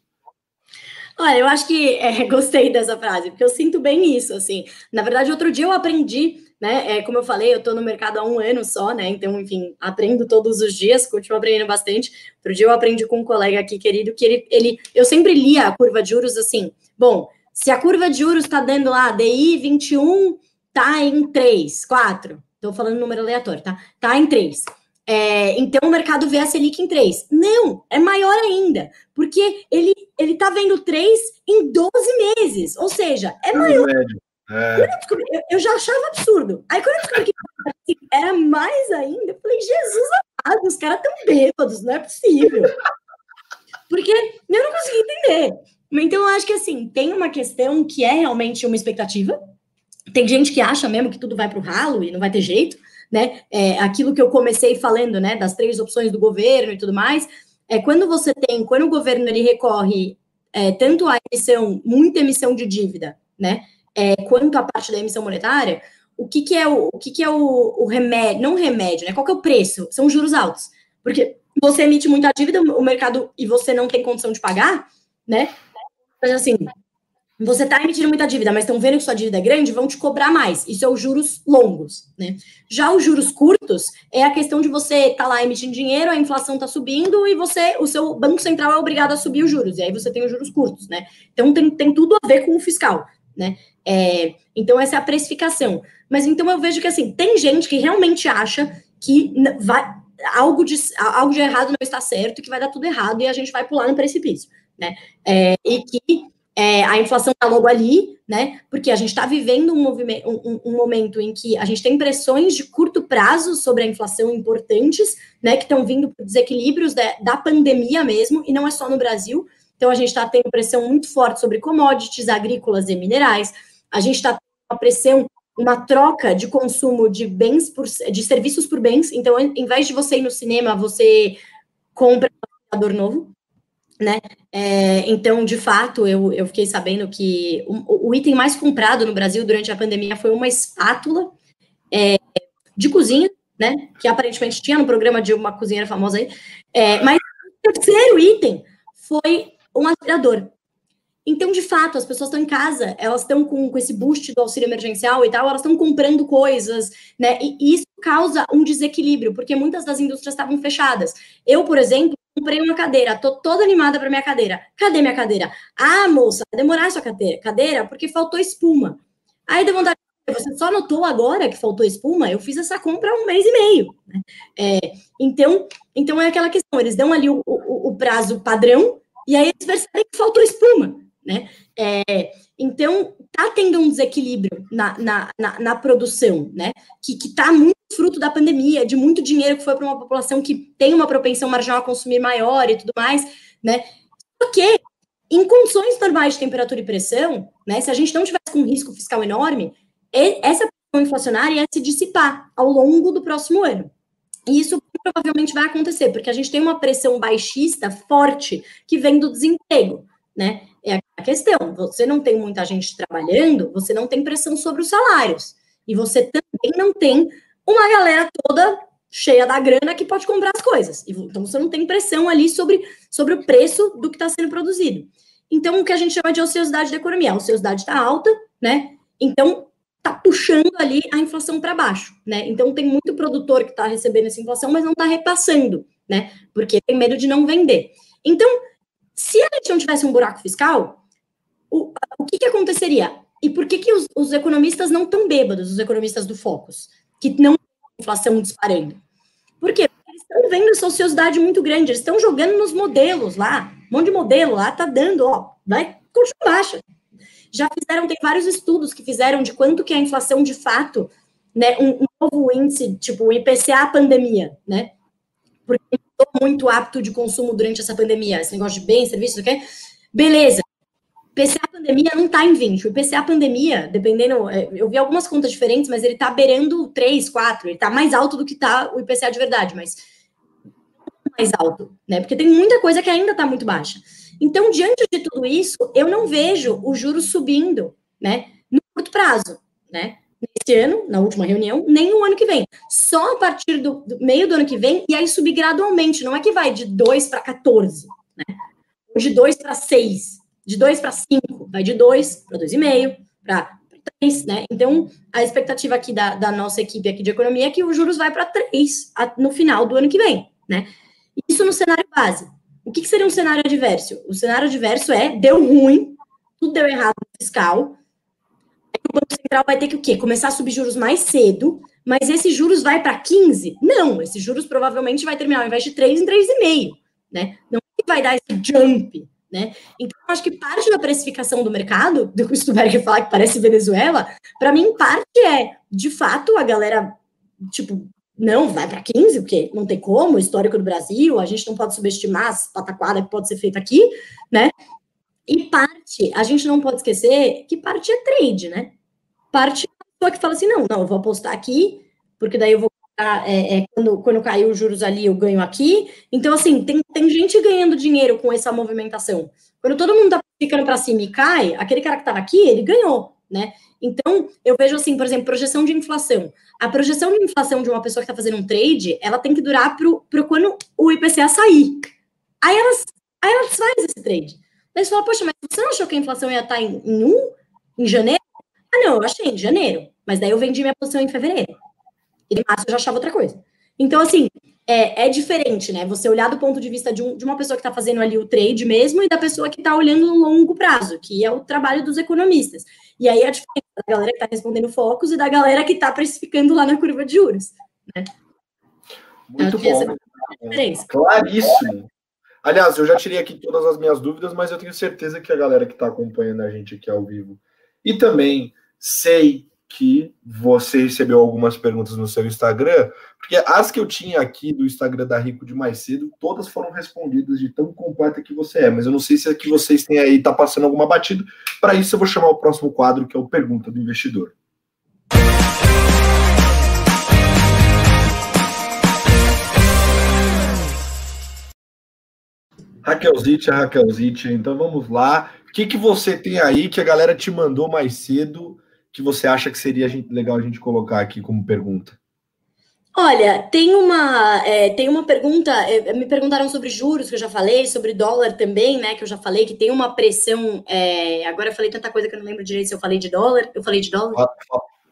Olha, eu acho que é, gostei dessa frase, porque eu sinto bem isso, assim. Na verdade, outro dia eu aprendi, né? É, como eu falei, eu estou no mercado há um ano só, né? Então, enfim, aprendo todos os dias, continuo aprendendo bastante. Outro dia eu aprendi com um colega aqui, querido, que ele, ele eu sempre lia a curva de juros assim, bom, se a curva de juros está dando lá, DI 21 tá em 3, 4. Estou falando número aleatório, tá? Tá em 3. É, então o mercado vê a Selic em 3. Não, é maior ainda, porque ele ele tá vendo 3 em 12 meses, ou seja, é maior. É. Eu, descobri, eu, eu, já achava absurdo. Aí quando eu descobri que era mais ainda, eu falei, Jesus amado, os caras tão bêbados, não é possível. Porque eu não consegui entender. Então eu acho que assim, tem uma questão que é realmente uma expectativa. Tem gente que acha mesmo que tudo vai para o ralo e não vai ter jeito né? É, aquilo que eu comecei falando, né? Das três opções do governo e tudo mais. É quando você tem, quando o governo ele recorre é, tanto à emissão, muita emissão de dívida, né? É, quanto à parte da emissão monetária, o que, que é o, o que, que é o, o remédio, não remédio, né? Qual que é o preço? São juros altos. Porque você emite muita dívida, o mercado, e você não tem condição de pagar, né? Mas assim, você está emitindo muita dívida, mas estão vendo que sua dívida é grande, vão te cobrar mais. Isso é os juros longos, né? Já os juros curtos é a questão de você estar tá lá emitindo dinheiro, a inflação está subindo e você, o seu banco central é obrigado a subir os juros. E aí você tem os juros curtos, né? Então tem, tem tudo a ver com o fiscal, né? É, então essa é a precificação. Mas então eu vejo que assim tem gente que realmente acha que vai algo de algo de errado não está certo, que vai dar tudo errado e a gente vai pular no precipício, né? É, e que é, a inflação está logo ali, né? Porque a gente está vivendo um, um, um, momento em que a gente tem pressões de curto prazo sobre a inflação importantes, né? Que estão vindo por desequilíbrios da, da pandemia mesmo, e não é só no Brasil. Então, a gente está tendo pressão muito forte sobre commodities agrícolas e minerais. A gente está uma pressão, uma troca de consumo de bens por, de serviços por bens. Então, em vez de você ir no cinema, você compra um computador novo, né? É, então, de fato, eu, eu fiquei sabendo que o, o, item mais comprado no Brasil durante a pandemia foi uma espátula é, de cozinha, né? Que aparentemente tinha no programa de uma cozinheira famosa aí. É, mas o terceiro item foi um aspirador. Então, de fato, as pessoas estão em casa, elas estão com, com esse boost do auxílio emergencial e tal, elas estão comprando coisas, né? E isso causa um desequilíbrio, porque muitas das indústrias estavam fechadas. Eu, por exemplo, comprei uma cadeira, tô toda animada para minha cadeira. Cadê minha cadeira? Ah, moça, vai demorar sua cadeira, cadeira porque faltou espuma. Aí deu vontade, você só notou agora que faltou espuma? Eu fiz essa compra há um mês e meio. Né? É, então, então é aquela questão, eles dão ali o, o, o prazo padrão e aí eles percebem que faltou espuma, né? É, então, tá tendo um desequilíbrio na, na, na, na produção, né? Que, que tá muito fruto da pandemia, de muito dinheiro que foi para uma população que tem uma propensão marginal a consumir maior e tudo mais, né? Porque em condições normais de temperatura e pressão, né? Se a gente não tivesse com um risco fiscal enorme, essa pressão inflacionária ia se dissipar ao longo do próximo ano. E isso provavelmente vai acontecer, porque a gente tem uma pressão baixista forte que vem do desemprego, né? É a questão. Você não tem muita gente trabalhando, você não tem pressão sobre os salários. E você também não tem uma galera toda cheia da grana que pode comprar as coisas. Então você não tem pressão ali sobre, sobre o preço do que está sendo produzido. Então, o que a gente chama de ociosidade da economia. A ociosidade está alta, né? Então, está puxando ali a inflação para baixo, né? Então, tem muito produtor que está recebendo essa inflação, mas não está repassando, né? Porque tem medo de não vender. Então, se a gente não tivesse um buraco fiscal, o, o que, que aconteceria? E por que, que os, os economistas não estão bêbados, os economistas do Focus? Que não tem inflação disparando. Por quê? Porque eles estão vendo essa ociosidade muito grande, eles estão jogando nos modelos lá, um monte de modelo lá, tá dando, ó, vai continuar baixa. Já fizeram, tem vários estudos que fizeram de quanto que é a inflação de fato, né, um, um novo índice, tipo IPCA pandemia, né, porque estou muito apto de consumo durante essa pandemia, esse negócio de bens, serviços, o quê? Beleza, IPCA pandemia não está em 20. O IPCA pandemia, dependendo, é, eu vi algumas contas diferentes, mas ele está beirando 3, 4. Ele está mais alto do que está o IPCA de verdade, mas mais alto, né? Porque tem muita coisa que ainda está muito baixa. Então, diante de tudo isso, eu não vejo o juros subindo, né? No curto prazo, né? Nesse ano, na última reunião, nem no ano que vem. Só a partir do, do meio do ano que vem, e aí subir gradualmente. Não é que vai de 2 para 14, né? Ou de 2 para 6 de 2 para 5, vai de 2 para 2,5, para 3, né? Então, a expectativa aqui da, da, nossa equipe aqui de economia é que os juros vai para 3 no final do ano que vem, né? Isso no cenário base. O que, que, seria um cenário adverso? O cenário adverso é, deu ruim, tudo deu errado no fiscal, o Banco Central vai ter que o quê? Começar a subir juros mais cedo, mas esses juros vai para 15? Não, esses juros provavelmente vai terminar ao invés de 3 em 3,5, né? Não vai dar esse jump, né? Então, acho que parte da precificação do mercado, do que o Stuberger fala que parece Venezuela, para mim, parte é, de fato, a galera, tipo, não, vai para 15, porque não tem como, histórico do Brasil, a gente não pode subestimar as pataquada que pode ser feita aqui, né? E parte, a gente não pode esquecer que parte é trade, né? Parte é a pessoa que fala assim, não, não, eu vou apostar aqui, porque daí eu vou é, é, quando, quando caiu os juros ali, eu ganho aqui. Então, assim, tem, tem gente ganhando dinheiro com essa movimentação. Quando todo mundo tá ficando para cima e cai, aquele cara que estava aqui, ele ganhou, né? Então, eu vejo assim, por exemplo, projeção de inflação. A projeção de inflação de uma pessoa que está fazendo um trade, ela tem que durar para quando o IPCA sair. Aí ela, aí ela faz esse trade. Daí você fala, poxa, mas você não achou que a inflação ia estar em, em um, em janeiro? Ah, não, eu achei em janeiro. Mas daí eu vendi minha posição em fevereiro. E março eu já achava outra coisa. Então, assim, é, é diferente, né? Você olhar do ponto de vista de, um, de uma pessoa que está fazendo ali o trade mesmo e da pessoa que está olhando no longo prazo, que é o trabalho dos economistas. E aí a diferença da galera que está respondendo focos e da galera que está precificando lá na curva de juros. Né? Muito bom. Claríssimo. Aliás, eu já tirei aqui todas as minhas dúvidas, mas eu tenho certeza que a galera que está acompanhando a gente aqui ao vivo e também sei que você recebeu algumas perguntas no seu Instagram, porque as que eu tinha aqui do Instagram da Rico de mais cedo, todas foram respondidas de tão completa que você é, mas eu não sei se a que vocês têm aí está passando alguma batida. Para isso, eu vou chamar o próximo quadro, que é o Pergunta do Investidor. Raquelzite, Raquelzite, então vamos lá. O que, que você tem aí que a galera te mandou mais cedo que você acha que seria legal a gente colocar aqui como pergunta? Olha, tem uma, é, tem uma pergunta, é, me perguntaram sobre juros, que eu já falei, sobre dólar também, né, que eu já falei, que tem uma pressão, é, agora eu falei tanta coisa que eu não lembro direito se eu falei de dólar, eu falei de dólar?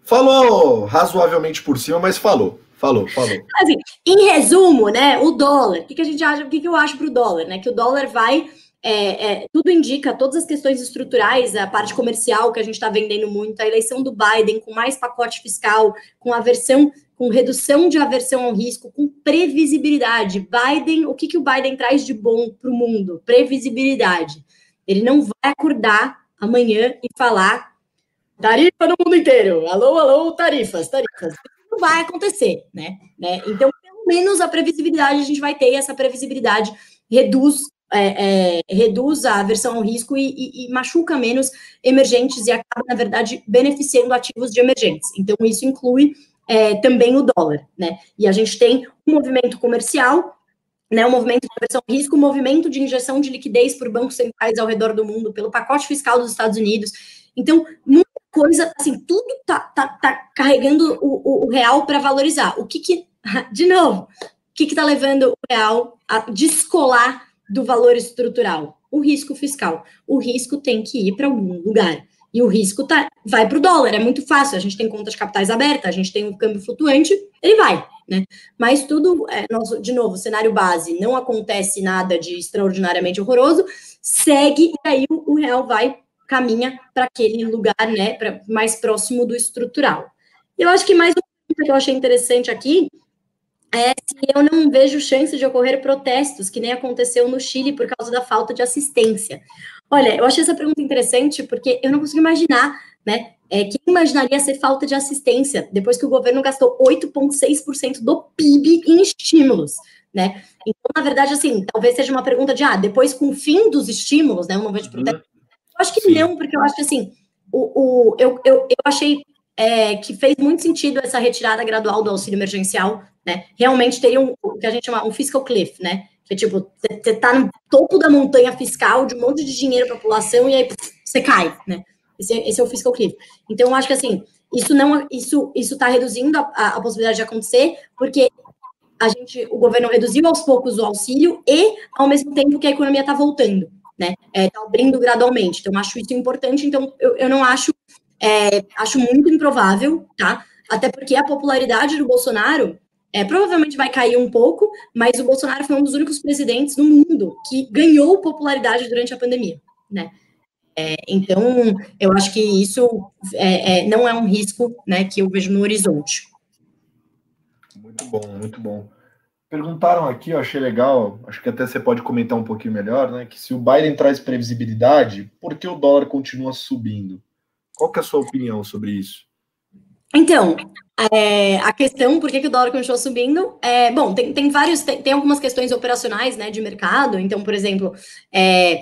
Falou razoavelmente por cima, mas falou, falou, falou. Assim, em resumo, né, o dólar, o que, que a gente acha, o que, que eu acho para o dólar, né, que o dólar vai é, é, tudo indica, todas as questões estruturais, a parte comercial que a gente está vendendo muito, a eleição do Biden com mais pacote fiscal, com aversão, com redução de aversão ao risco, com previsibilidade. Biden, o que, que o Biden traz de bom para o mundo? Previsibilidade. Ele não vai acordar amanhã e falar tarifa no mundo inteiro. Alô, alô, tarifas, tarifas. Não vai acontecer, né? né? Então, pelo menos a previsibilidade a gente vai ter, essa previsibilidade reduz é, é, reduz a aversão ao risco e, e, e, machuca menos emergentes e acaba, na verdade, beneficiando ativos de emergentes. Então, isso inclui é, também o dólar, né? E a gente tem um movimento comercial, né, um movimento de aversão ao risco, um movimento de injeção de liquidez por bancos centrais ao redor do mundo, pelo pacote fiscal dos Estados Unidos. Então, muita coisa, assim, tudo tá, tá, tá carregando o, o, real para valorizar. O que que, de novo, o que que tá levando o real a descolar do valor estrutural? O risco fiscal. O risco tem que ir para algum lugar. E o risco tá, vai para o dólar, é muito fácil. A gente tem contas capitais abertas, a gente tem um câmbio flutuante, ele vai, né? Mas tudo, é, nosso, de novo, cenário base, não acontece nada de extraordinariamente horroroso, segue e aí o, o real vai, caminha para aquele lugar, né, pra, mais próximo do estrutural. Eu acho que mais uma coisa que eu achei interessante aqui é se eu não vejo chance de ocorrer protestos, que nem aconteceu no Chile por causa da falta de assistência. Olha, eu achei essa pergunta interessante porque eu não consigo imaginar, né? É, quem imaginaria ser falta de assistência depois que o governo gastou 8,6% do PIB em estímulos, né? Então, na verdade, assim, talvez seja uma pergunta de, ah, depois com o fim dos estímulos, né? Eu não vejo uhum. protesto. Eu acho que Sim. não, porque eu acho que, assim, o, o, eu, eu, eu achei é, que fez muito sentido essa retirada gradual do auxílio emergencial, né? Realmente teria um, o que a gente chama um fiscal cliff, né? Que é tipo, você tá no topo da montanha fiscal de um monte de dinheiro para a população e aí você cai, né? Esse, esse, é o fiscal cliff. Então, eu acho que assim, isso não, isso, isso está reduzindo a, a, a possibilidade de acontecer, porque a gente, o governo reduziu aos poucos o auxílio e, ao mesmo tempo que a economia está voltando, né? Está é, tá abrindo gradualmente. Então, acho isso importante. Então, eu, eu não acho é, acho muito improvável, tá? Até porque a popularidade do Bolsonaro é, provavelmente vai cair um pouco, mas o Bolsonaro foi um dos únicos presidentes no mundo que ganhou popularidade durante a pandemia, né? É, então, eu acho que isso é, é, não é um risco né, que eu vejo no horizonte. Muito bom, muito bom. Perguntaram aqui, eu achei legal, acho que até você pode comentar um pouquinho melhor, né? Que se o Biden traz previsibilidade, por que o dólar continua subindo? Qual que é a sua opinião sobre isso? Então, é, a questão, por que, que o dólar continuou subindo? É, bom, tem, tem vários, tem, tem, algumas questões operacionais, né, de mercado. Então, por exemplo, é,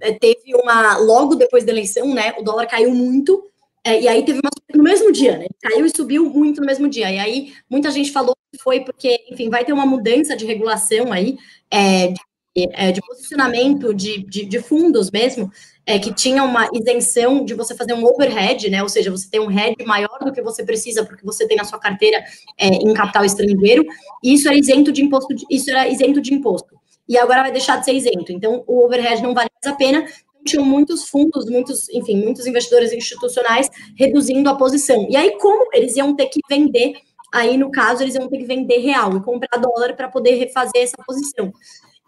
é teve uma, logo depois da eleição, né, o dólar caiu muito, é, e aí teve uma, no mesmo dia, né, caiu e subiu muito no mesmo dia. E aí, muita gente falou que foi porque, enfim, vai ter uma mudança de regulação aí, é, de, é, de posicionamento de, de, de fundos mesmo, é, que tinha uma isenção de você fazer um overhead, né? Ou seja, você tem um head maior do que você precisa, porque você tem na sua carteira é, em capital estrangeiro, e isso era isento de imposto, de, isso era isento de imposto. e agora vai deixar de ser isento. Então, o overhead não vale mais a pena. Então, tinham muitos fundos, muitos, enfim, muitos investidores institucionais reduzindo a posição. E aí, como eles iam ter que vender, aí no caso, eles iam ter que vender real e comprar dólar para poder refazer essa posição.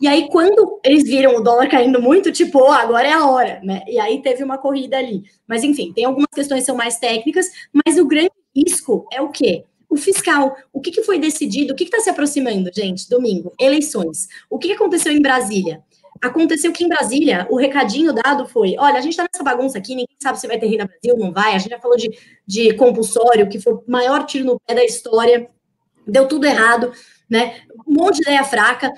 E aí, quando eles viram o dólar caindo muito, tipo, oh, agora é a hora, né? E aí teve uma corrida ali. Mas, enfim, tem algumas questões que são mais técnicas, mas o grande risco é o quê? O fiscal. O que, que foi decidido? O que está se aproximando, gente? Domingo. Eleições. O que, que aconteceu em Brasília? Aconteceu que em Brasília, o recadinho dado foi: olha, a gente está nessa bagunça aqui, ninguém sabe se vai ter Renda Brasil, não vai. A gente já falou de, de compulsório, que foi o maior tiro no pé da história, deu tudo errado né? Um monte de ideia fraca,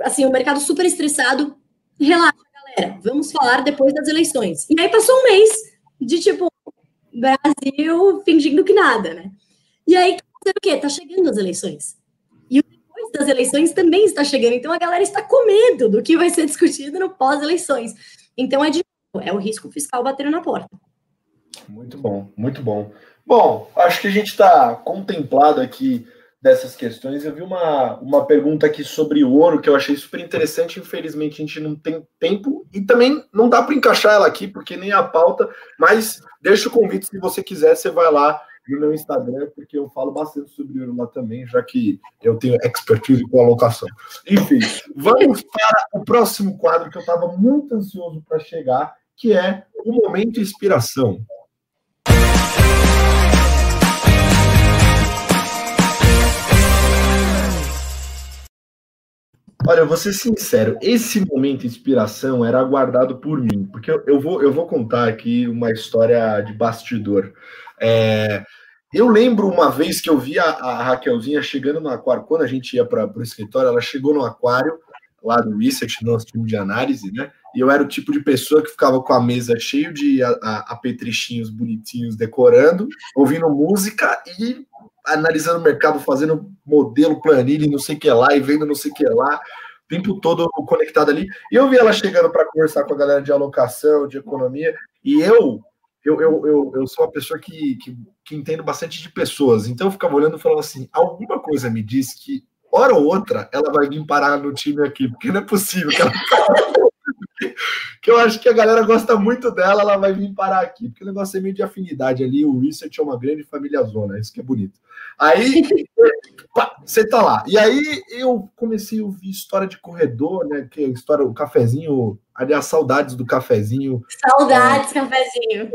assim, o mercado super estressado. Relaxa, galera, vamos falar depois das eleições. E aí passou um mês de tipo, Brasil fingindo que nada, né? E aí, o quê? Tá chegando as eleições. E depois das eleições também está chegando. Então a galera está com medo do que vai ser discutido no pós-eleições. Então é de é o risco fiscal batendo na porta. Muito bom, muito bom. Bom, acho que a gente está contemplado aqui dessas questões. Eu vi uma, uma pergunta aqui sobre ouro que eu achei super interessante. Infelizmente, a gente não tem tempo e também não dá para encaixar ela aqui, porque nem a pauta. Mas deixa o convite, se você quiser, você vai lá no meu Instagram, porque eu falo bastante sobre ouro lá também, já que eu tenho expertise com alocação. Enfim, vamos para o próximo quadro que eu estava muito ansioso para chegar, que é o momento inspiração. Olha, eu vou ser sincero, esse momento de inspiração era aguardado por mim, porque eu, eu vou, eu vou contar aqui uma história de bastidor. É, eu lembro uma vez que eu vi a, a, Raquelzinha chegando no aquário, quando a gente ia para o escritório, ela chegou no aquário, lá do Research, nosso time de análise, né? E eu era o tipo de pessoa que ficava com a mesa cheio de apetrichinhos bonitinhos decorando, ouvindo música e analisando o mercado, fazendo modelo, planilha, não sei o que lá, e vendo não sei o que lá, o tempo todo conectado ali. E eu vi ela chegando para conversar com a galera de alocação, de economia, e eu eu, eu, eu, eu sou uma pessoa que, que, que entendo bastante de pessoas, então eu ficava olhando e falava assim: alguma coisa me diz que, hora ou outra, ela vai vir parar no time aqui, porque não é possível que ela que eu acho que a galera gosta muito dela, ela vai vir parar aqui, porque o negócio é meio de afinidade ali, o Research é uma grande família zona, isso que é bonito. Aí, pá, você tá lá. E aí eu comecei a ouvir história de corredor, né, que é história, o cafezinho, aliás, saudades do cafezinho. Saudades, é, cafezinho.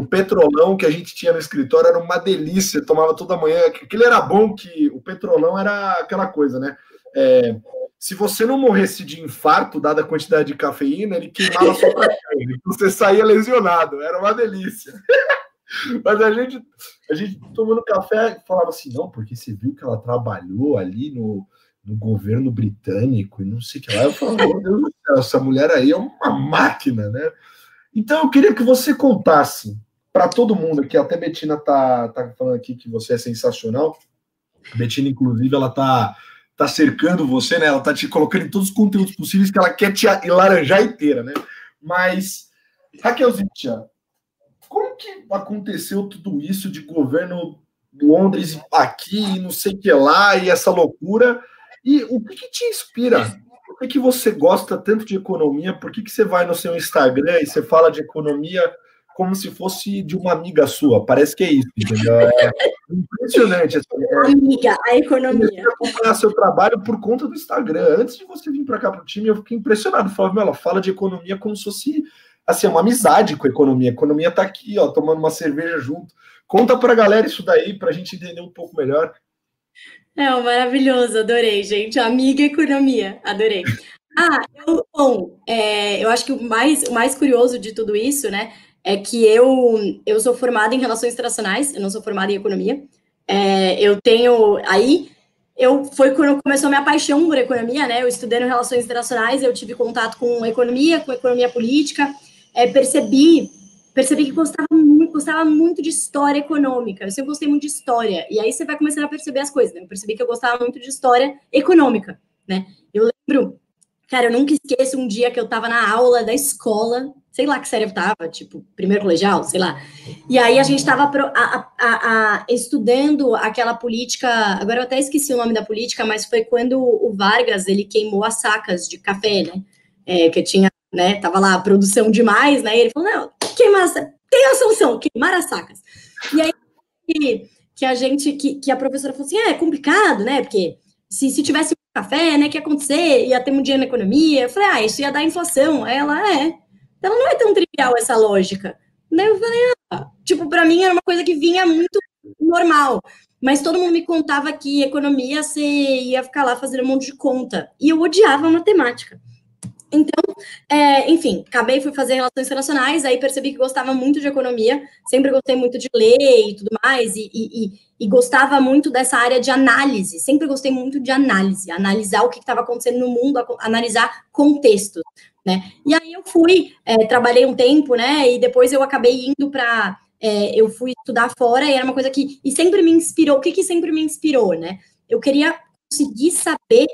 O petrolão que a gente tinha no escritório era uma delícia, tomava toda manhã, aquele era bom que o petrolão era aquela coisa, né, é, se você não morresse de infarto, dada a quantidade de cafeína, ele queimava sua carne. Você saía lesionado, era uma delícia. Mas a gente, a gente tomando café falava assim, não, porque você viu que ela trabalhou ali no, no governo britânico e não sei o que lá. Eu falava, meu Deus do céu, essa mulher aí é uma máquina, né? Então eu queria que você contasse para todo mundo aqui, até Betina tá, tá falando aqui que você é sensacional. Betina, inclusive, ela tá tá cercando você, né? Ela tá te colocando em todos os conteúdos possíveis que ela quer te laranjar inteira, né? Mas, Raquelzinha, como que aconteceu tudo isso de governo Londres aqui, não sei que lá, e essa loucura? E o que, que te inspira? Por que, que você gosta tanto de economia? Por que, que você vai no seu Instagram e você fala de economia como se fosse de uma amiga sua. Parece que é isso, entendeu? É impressionante. Assim, é, amiga, a economia. Eu acompanhar seu trabalho por conta do Instagram. Antes de você vir para cá para o time, eu fiquei impressionado. Falei, ela fala de economia como se fosse assim, uma amizade com a economia. A economia está aqui, ó, tomando uma cerveja junto. Conta para a galera isso daí, para a gente entender um pouco melhor. É, maravilhoso, adorei, gente. Amiga economia, adorei. Ah, eu, bom, é, eu acho que o mais, o mais curioso de tudo isso, né, é que eu, eu sou formada em relações internacionais, eu não sou formada em economia. É, eu tenho. Aí, eu foi quando começou a minha paixão por economia, né? Eu estudei em relações internacionais, eu tive contato com economia, com economia política, é, percebi. Percebi que gostava muito, gostava muito de história econômica. Eu sempre gostei muito de história. E aí você vai começando a perceber as coisas, né? Eu percebi que eu gostava muito de história econômica, né? Eu lembro Cara, eu nunca esqueço um dia que eu tava na aula da escola, sei lá que série eu tava, tipo, primeiro colegial, sei lá. E aí a gente tava pro, a, a, a, estudando aquela política, agora eu até esqueci o nome da política, mas foi quando o Vargas, ele queimou as sacas de café, né? É, que tinha, né, tava lá produção demais, né? E ele falou, não, queimar, tem a solução, queimar as sacas. E aí que, que a gente, que, que a professora falou assim, é, é complicado, né? Porque se, se tivesse café, né, que ia acontecer? Ia ter um dia na economia. Eu falei, ah, isso ia dar inflação. Aí ela, é. Então não é tão trivial essa lógica. Daí eu falei, ah, tipo, para mim era uma coisa que vinha muito normal. Mas todo mundo me contava que economia você ia ficar lá fazendo um monte de conta. E eu odiava matemática. Então, é, enfim, acabei fui fazer relações internacionais, aí percebi que gostava muito de economia, sempre gostei muito de ler e tudo mais, e, e, e gostava muito dessa área de análise, sempre gostei muito de análise, analisar o que estava acontecendo no mundo, analisar contextos, né? E aí eu fui, é, trabalhei um tempo, né? E depois eu acabei indo para. É, eu fui estudar fora e era uma coisa que. E sempre me inspirou. O que, que sempre me inspirou, né? Eu queria conseguir saber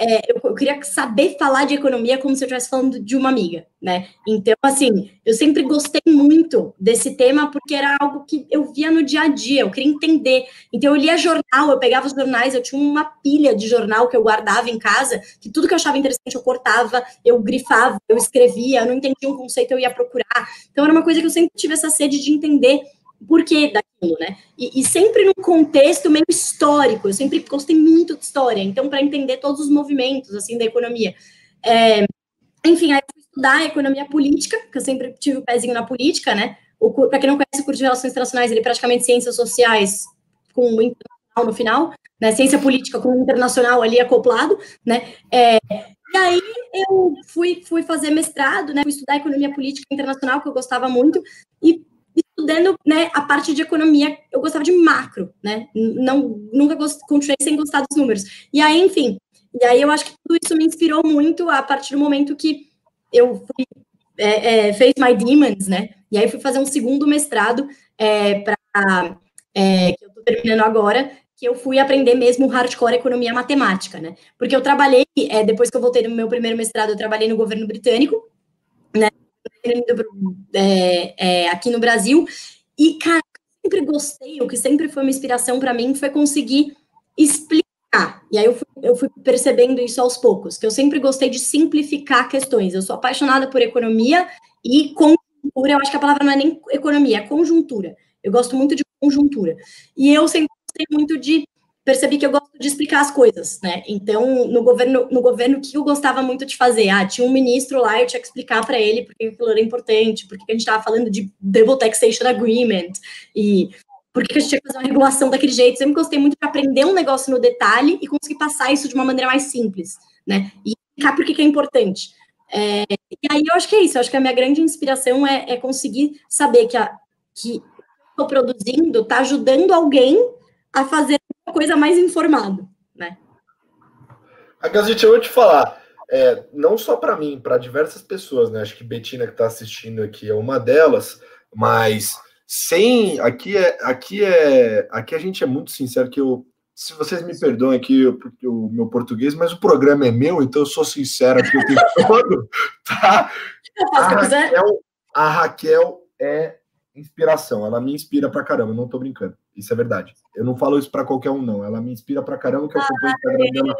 é, eu, eu, queria saber falar de economia como se eu estivesse falando de uma amiga, né? Então, assim, eu sempre gostei muito desse tema porque era algo que eu via no dia a dia, eu queria entender. Então, eu lia jornal, eu pegava os jornais, eu tinha uma pilha de jornal que eu guardava em casa, que tudo que eu achava interessante eu cortava, eu grifava, eu escrevia, eu não entendia um conceito, eu ia procurar. Então, era uma coisa que eu sempre tive essa sede de entender porquê daquilo, né? E, e, sempre num contexto meio histórico, eu sempre gostei muito de história, então, para entender todos os movimentos, assim, da economia. É, enfim, aí eu fui estudar economia política, que eu sempre tive o um pezinho na política, né? Para quem não conhece o curso de Relações Internacionais, ele é praticamente ciências sociais com o internacional no final, né? Ciência política com o internacional ali acoplado, né? É, e aí eu fui, fui fazer mestrado, né? Fui estudar economia política internacional, que eu gostava muito, e estudando né, a parte de economia, eu gostava de macro, né? Não, nunca gost, continuei sem gostar dos números. E aí, enfim, e aí eu acho que tudo isso me inspirou muito a partir do momento que eu fui, é, é, fez My Demons, né? E aí fui fazer um segundo mestrado é, para é, que eu estou terminando agora, que eu fui aprender mesmo hardcore economia matemática, né? Porque eu trabalhei, é, depois que eu voltei no meu primeiro mestrado, eu trabalhei no governo britânico, né? É, é, aqui no Brasil. E, cara, eu sempre gostei, o que sempre foi uma inspiração para mim foi conseguir explicar. E aí eu fui, eu fui percebendo isso aos poucos, que eu sempre gostei de simplificar questões. Eu sou apaixonada por economia e conjuntura. Eu acho que a palavra não é nem economia, é conjuntura. Eu gosto muito de conjuntura. E eu sempre gostei muito de percebi que eu gosto de explicar as coisas, né? Então, no governo, no governo, que eu gostava muito de fazer? Ah, tinha um ministro lá, eu tinha que explicar para ele porque aquilo era importante, porque a gente estava falando de Double Taxation Agreement, e por que a gente tinha que fazer uma regulação daquele jeito. Sempre gostei muito de aprender um negócio no detalhe e conseguir passar isso de uma maneira mais simples, né? E explicar por que é importante. É, e aí eu acho que é isso, eu acho que a minha grande inspiração é, é conseguir saber que a que estou produzindo está ajudando alguém a fazer coisa mais informada, né? A Gazete, eu vou te falar, é, não só para mim, para diversas pessoas, né? Acho que Betina que está assistindo aqui é uma delas, mas sem aqui é aqui é aqui a gente é muito sincero que eu se vocês me perdoem aqui o meu português, mas o programa é meu, então eu sou sincero aqui o tempo todo, tá? A Raquel, a Raquel é inspiração, ela me inspira pra caramba, não tô brincando. Isso é verdade. Eu não falo isso para qualquer um, não. Ela me inspira para caramba, que eu acompanho o Instagram dela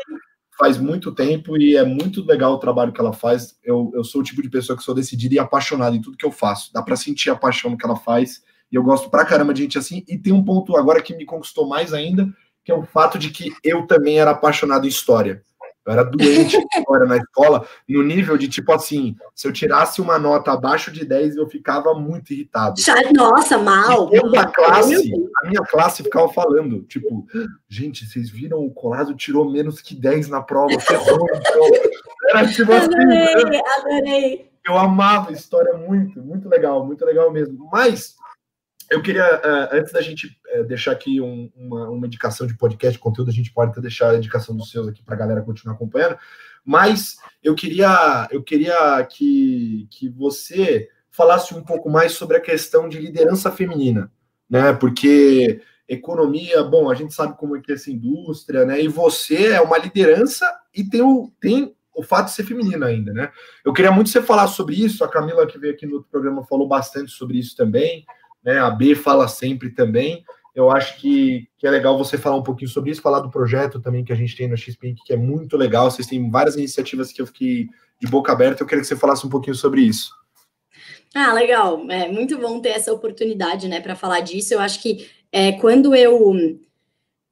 faz muito tempo e é muito legal o trabalho que ela faz. Eu, eu sou o tipo de pessoa que sou decidida e apaixonada em tudo que eu faço. Dá para sentir a paixão que ela faz. E eu gosto pra caramba de gente assim. E tem um ponto agora que me conquistou mais ainda, que é o fato de que eu também era apaixonado em história. Eu era doente agora na escola, no nível de tipo assim, se eu tirasse uma nota abaixo de 10, eu ficava muito irritado. Nossa, mal. E a classe, a minha classe ficava falando, tipo, gente, vocês viram o Colasso tirou menos que 10 na prova, ferrou, então. Era tipo assim. Adorei, né? adorei. Eu amava história muito, muito legal, muito legal mesmo. Mas eu queria, uh, antes da gente uh, deixar aqui um, uma, uma, indicação de podcast, conteúdo, a gente pode até deixar a indicação dos seus aqui para a galera continuar acompanhando, mas eu queria, eu queria que, que você falasse um pouco mais sobre a questão de liderança feminina, né? Porque economia, bom, a gente sabe como é que é essa indústria, né? E você é uma liderança e tem, o, tem o fato de ser feminina ainda, né? Eu queria muito você falasse sobre isso. A Camila, que veio aqui no outro programa, falou bastante sobre isso também. Né? A B fala sempre também. Eu acho que, que é legal você falar um pouquinho sobre isso, falar do projeto também que a gente tem no XP, que é muito legal. Vocês têm várias iniciativas que eu fiquei de boca aberta. Eu queria que você falasse um pouquinho sobre isso. Ah, legal. É muito bom ter essa oportunidade, né, para falar disso. Eu acho que é, quando eu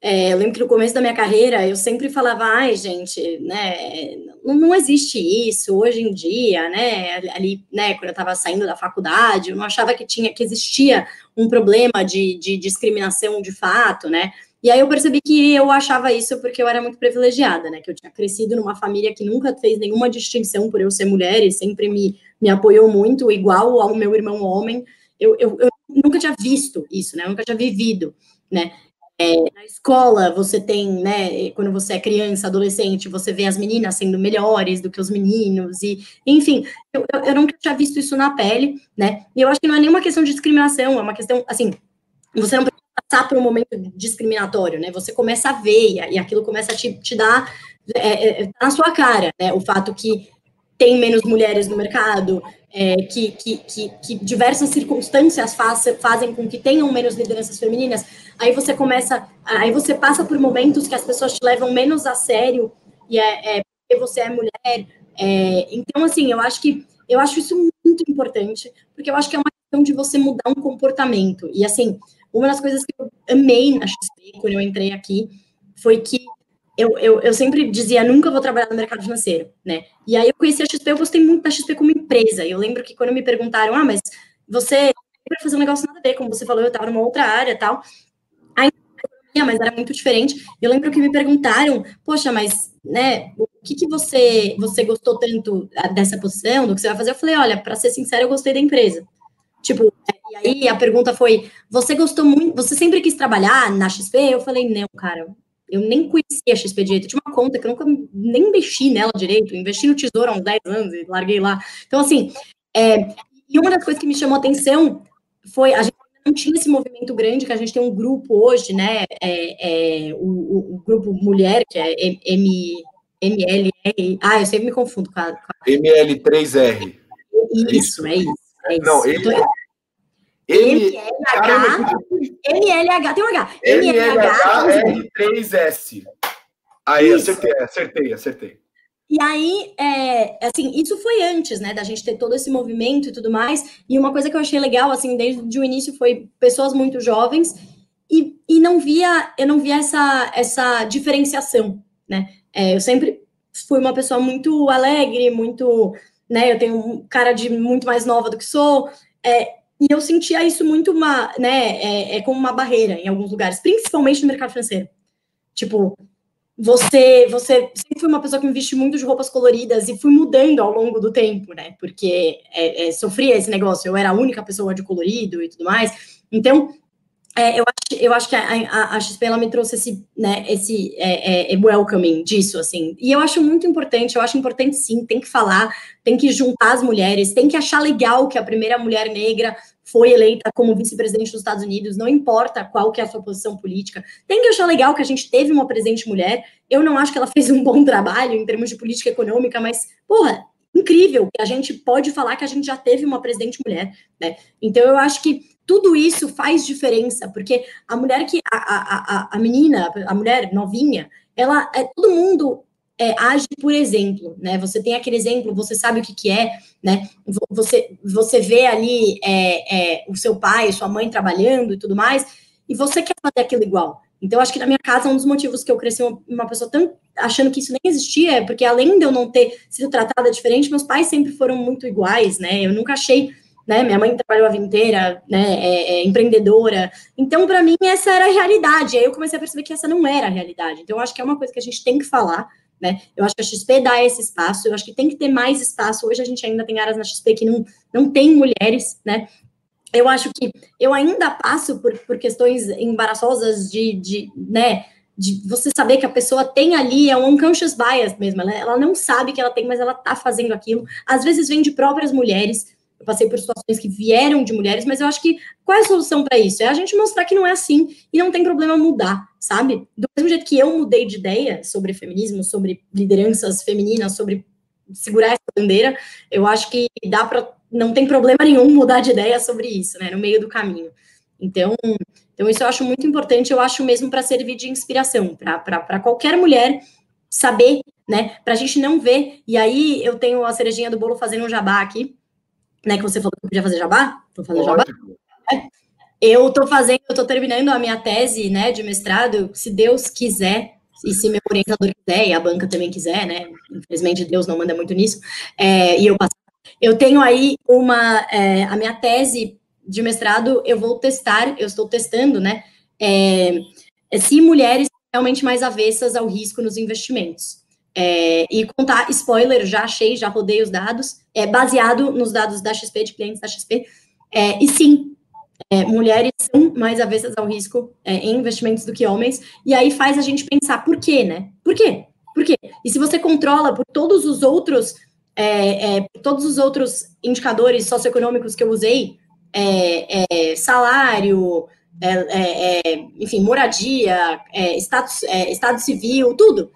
é, eu lembro que no começo da minha carreira eu sempre falava, ai, gente, né, não, existe isso hoje em dia, né? Ali, né, quando eu estava saindo da faculdade, eu não achava que tinha que existia um problema de, de discriminação de fato, né? E aí eu percebi que eu achava isso porque eu era muito privilegiada, né? Que eu tinha crescido numa família que nunca fez nenhuma distinção por eu ser mulher e sempre me, me apoiou muito, igual ao meu irmão homem. Eu, eu, eu nunca tinha visto isso, né? Eu nunca tinha vivido, né? É, na escola, você tem, né, quando você é criança, adolescente, você vê as meninas sendo melhores do que os meninos, e, enfim, eu, eu, nunca tinha visto isso na pele, né, e eu acho que não é nenhuma questão de discriminação, é uma questão, assim, você não precisa passar por um momento discriminatório, né, você começa a ver, e, aquilo começa a te, te dar é, é, é na sua cara, né, o fato que tem menos mulheres no mercado, é, que, que, que, que, diversas circunstâncias faz, fazem com que tenham menos lideranças femininas, aí você começa, aí você passa por momentos que as pessoas te levam menos a sério, e é, é porque você é mulher. É, então, assim, eu acho que eu acho isso muito importante, porque eu acho que é uma questão de você mudar um comportamento. E assim, uma das coisas que eu amei na XP quando eu entrei aqui foi que eu, eu, eu, sempre dizia, nunca vou trabalhar no mercado financeiro, né? E aí eu conheci a XP, eu gostei muito da XP como empresa. Eu lembro que quando me perguntaram, ah, mas você vai fazer um negócio nada a ver, como você falou, eu estava numa outra área tal. Aí, mas era muito diferente. Eu lembro que me perguntaram, poxa, mas, né, o que que você, você gostou tanto dessa posição, do que você vai fazer? Eu falei, olha, para ser sincero, eu gostei da empresa. Tipo, e aí a pergunta foi, você gostou muito, você sempre quis trabalhar na XP? Eu falei, não, cara, eu nem conhecia a XP direito. Eu tinha uma conta que eu nunca nem investi nela direito. investi no Tesouro há uns 10 anos e larguei lá. Então, assim, é, e uma das coisas que me chamou a atenção foi a gente não tinha esse movimento grande, que a gente tem um grupo hoje, né? É, é, o, o, grupo Mulher, que é M, MLR. Ah, eu sempre me confundo com a. Com a... ML3R. Isso, é isso. É isso. Não, ele, MLH, MLH, tem um H. MLH-R3S. Aí, isso. acertei, acertei, acertei. E aí, é, assim, isso foi antes, né, da gente ter todo esse movimento e tudo mais. E uma coisa que eu achei legal, assim, desde o início foi pessoas muito jovens e, e não via, eu não via essa, essa diferenciação, né. É, eu sempre fui uma pessoa muito alegre, muito, né, eu tenho um cara de muito mais nova do que sou. É, e eu sentia isso muito uma, né, é, é, como uma barreira em alguns lugares, principalmente no mercado financeiro. Tipo, você, você sempre foi uma pessoa que me muito de roupas coloridas e fui mudando ao longo do tempo, né? Porque é, é, sofria esse negócio, eu era a única pessoa de colorido e tudo mais. Então, é, eu, acho, eu acho que a, a, a, XP me trouxe esse, né, esse é, é, é, welcoming disso, assim. E eu acho muito importante, eu acho importante sim, tem que falar, tem que juntar as mulheres, tem que achar legal que a primeira mulher negra foi eleita como vice-presidente dos Estados Unidos, não importa qual que é a sua posição política. Tem que achar legal que a gente teve uma presidente mulher. Eu não acho que ela fez um bom trabalho em termos de política econômica, mas, porra, incrível que a gente pode falar que a gente já teve uma presidente mulher, né? Então eu acho que tudo isso faz diferença, porque a mulher que a, a, a, menina, a mulher novinha, ela é todo mundo é, age por exemplo, né? Você tem aquele exemplo, você sabe o que, que é, né? Você, você vê ali é, é, o seu pai, sua mãe trabalhando e tudo mais, e você quer fazer aquilo igual. Então, acho que na minha casa, um dos motivos que eu cresci uma, pessoa tão achando que isso nem existia é porque, além de eu não ter sido tratada diferente, meus pais sempre foram muito iguais, né? Eu nunca achei né? Minha mãe trabalhou a vida inteira, né? É, é empreendedora. Então, para mim, essa era a realidade. Aí eu comecei a perceber que essa não era a realidade. Então, eu acho que é uma coisa que a gente tem que falar, né? Eu acho que a XP dá esse espaço, eu acho que tem que ter mais espaço. Hoje a gente ainda tem áreas na XP que não, não tem mulheres, né? Eu acho que eu ainda passo por, por questões embaraçosas de, de, né, de você saber que a pessoa tem ali, é um unconscious bias mesmo, ela, ela não sabe que ela tem, mas ela tá fazendo aquilo. Às vezes vem de próprias mulheres, eu passei por situações que vieram de mulheres, mas eu acho que qual é a solução para isso? É a gente mostrar que não é assim e não tem problema mudar, sabe? Do mesmo jeito que eu mudei de ideia sobre feminismo, sobre lideranças femininas, sobre segurar essa bandeira, eu acho que dá para não tem problema nenhum mudar de ideia sobre isso, né, no meio do caminho. Então, então isso eu acho muito importante, eu acho mesmo para servir de inspiração, para qualquer mulher saber, né, para a gente não ver. E aí eu tenho a cerejinha do bolo fazendo um jabá aqui, né, que você falou que podia fazer jabá? Tô fazendo jabá? É. Eu tô fazendo, eu tô terminando a minha tese, né, de mestrado, se Deus quiser, e se meu orientador quiser, e a banca também quiser, né, infelizmente Deus não manda muito nisso, é, e eu passo. Eu tenho aí uma, é, a minha tese de mestrado, eu vou testar, eu estou testando, né, é, se mulheres realmente mais avessas ao risco nos investimentos. É, e contar, spoiler, já achei, já rodei os dados, é baseado nos dados da XP, de clientes da XP, é, e sim, é, mulheres são mais avessas ao risco é, em investimentos do que homens, e aí faz a gente pensar por quê, né? Por quê? Por quê? E se você controla por todos os outros, é, é, todos os outros indicadores socioeconômicos que eu usei, salário, enfim, moradia, status, estado civil, tudo,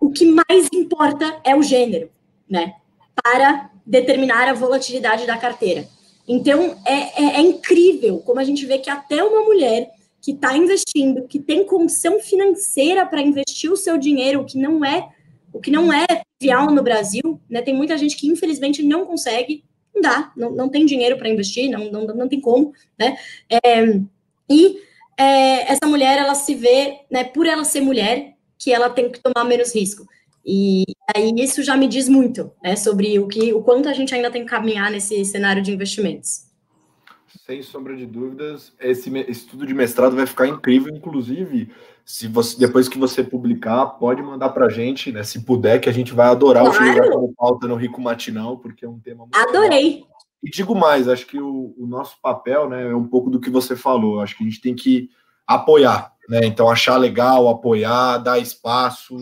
o que mais importa é o gênero, né? Para determinar a volatilidade da carteira. Então, é, é, é incrível como a gente vê que até uma mulher que está investindo, que tem condição financeira para investir o seu dinheiro, que não é o que não é vial no Brasil, né? Tem muita gente que infelizmente não consegue, não dá, não, não tem dinheiro para investir, não, não, não tem como, né? É, e é, essa mulher, ela se vê, né, por ela ser mulher, que ela tem que tomar menos risco. E aí isso já me diz muito, né, sobre o que, o quanto a gente ainda tem que caminhar nesse cenário de investimentos. Sem sombra de dúvidas, esse estudo de mestrado vai ficar incrível, inclusive, se você depois que você publicar, pode mandar para a gente, né, se puder, que a gente vai adorar claro. utilizar como pauta no Rico Matinal, porque é um tema muito Adorei. Legal. E digo mais, acho que o, o nosso papel, né, é um pouco do que você falou. Acho que a gente tem que apoiar, né? Então, achar legal, apoiar, dar espaço.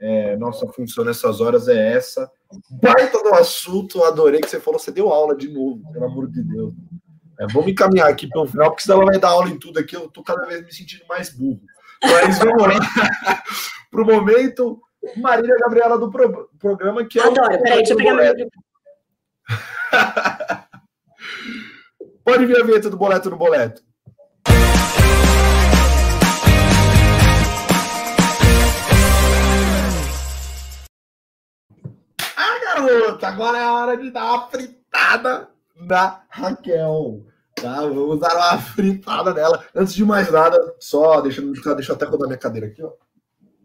É, nossa função nessas horas é essa. Baita do assunto, adorei que você falou, você deu aula de novo, pelo amor de Deus. É, vamos encaminhar aqui para o final, porque senão ela vai dar aula em tudo aqui, eu tô cada vez me sentindo mais burro. Mas vamos lá. para o momento, Marília Gabriela do pro, programa, que é Adoro, o... peraí, deixa eu pegar meu... Pode vir a vinheta do boleto no boleto. garota, agora é a hora de dar uma fritada na Raquel. Tá? Vamos dar uma fritada nela. Antes de mais nada, só deixa, deixa eu até rodar minha cadeira aqui, ó.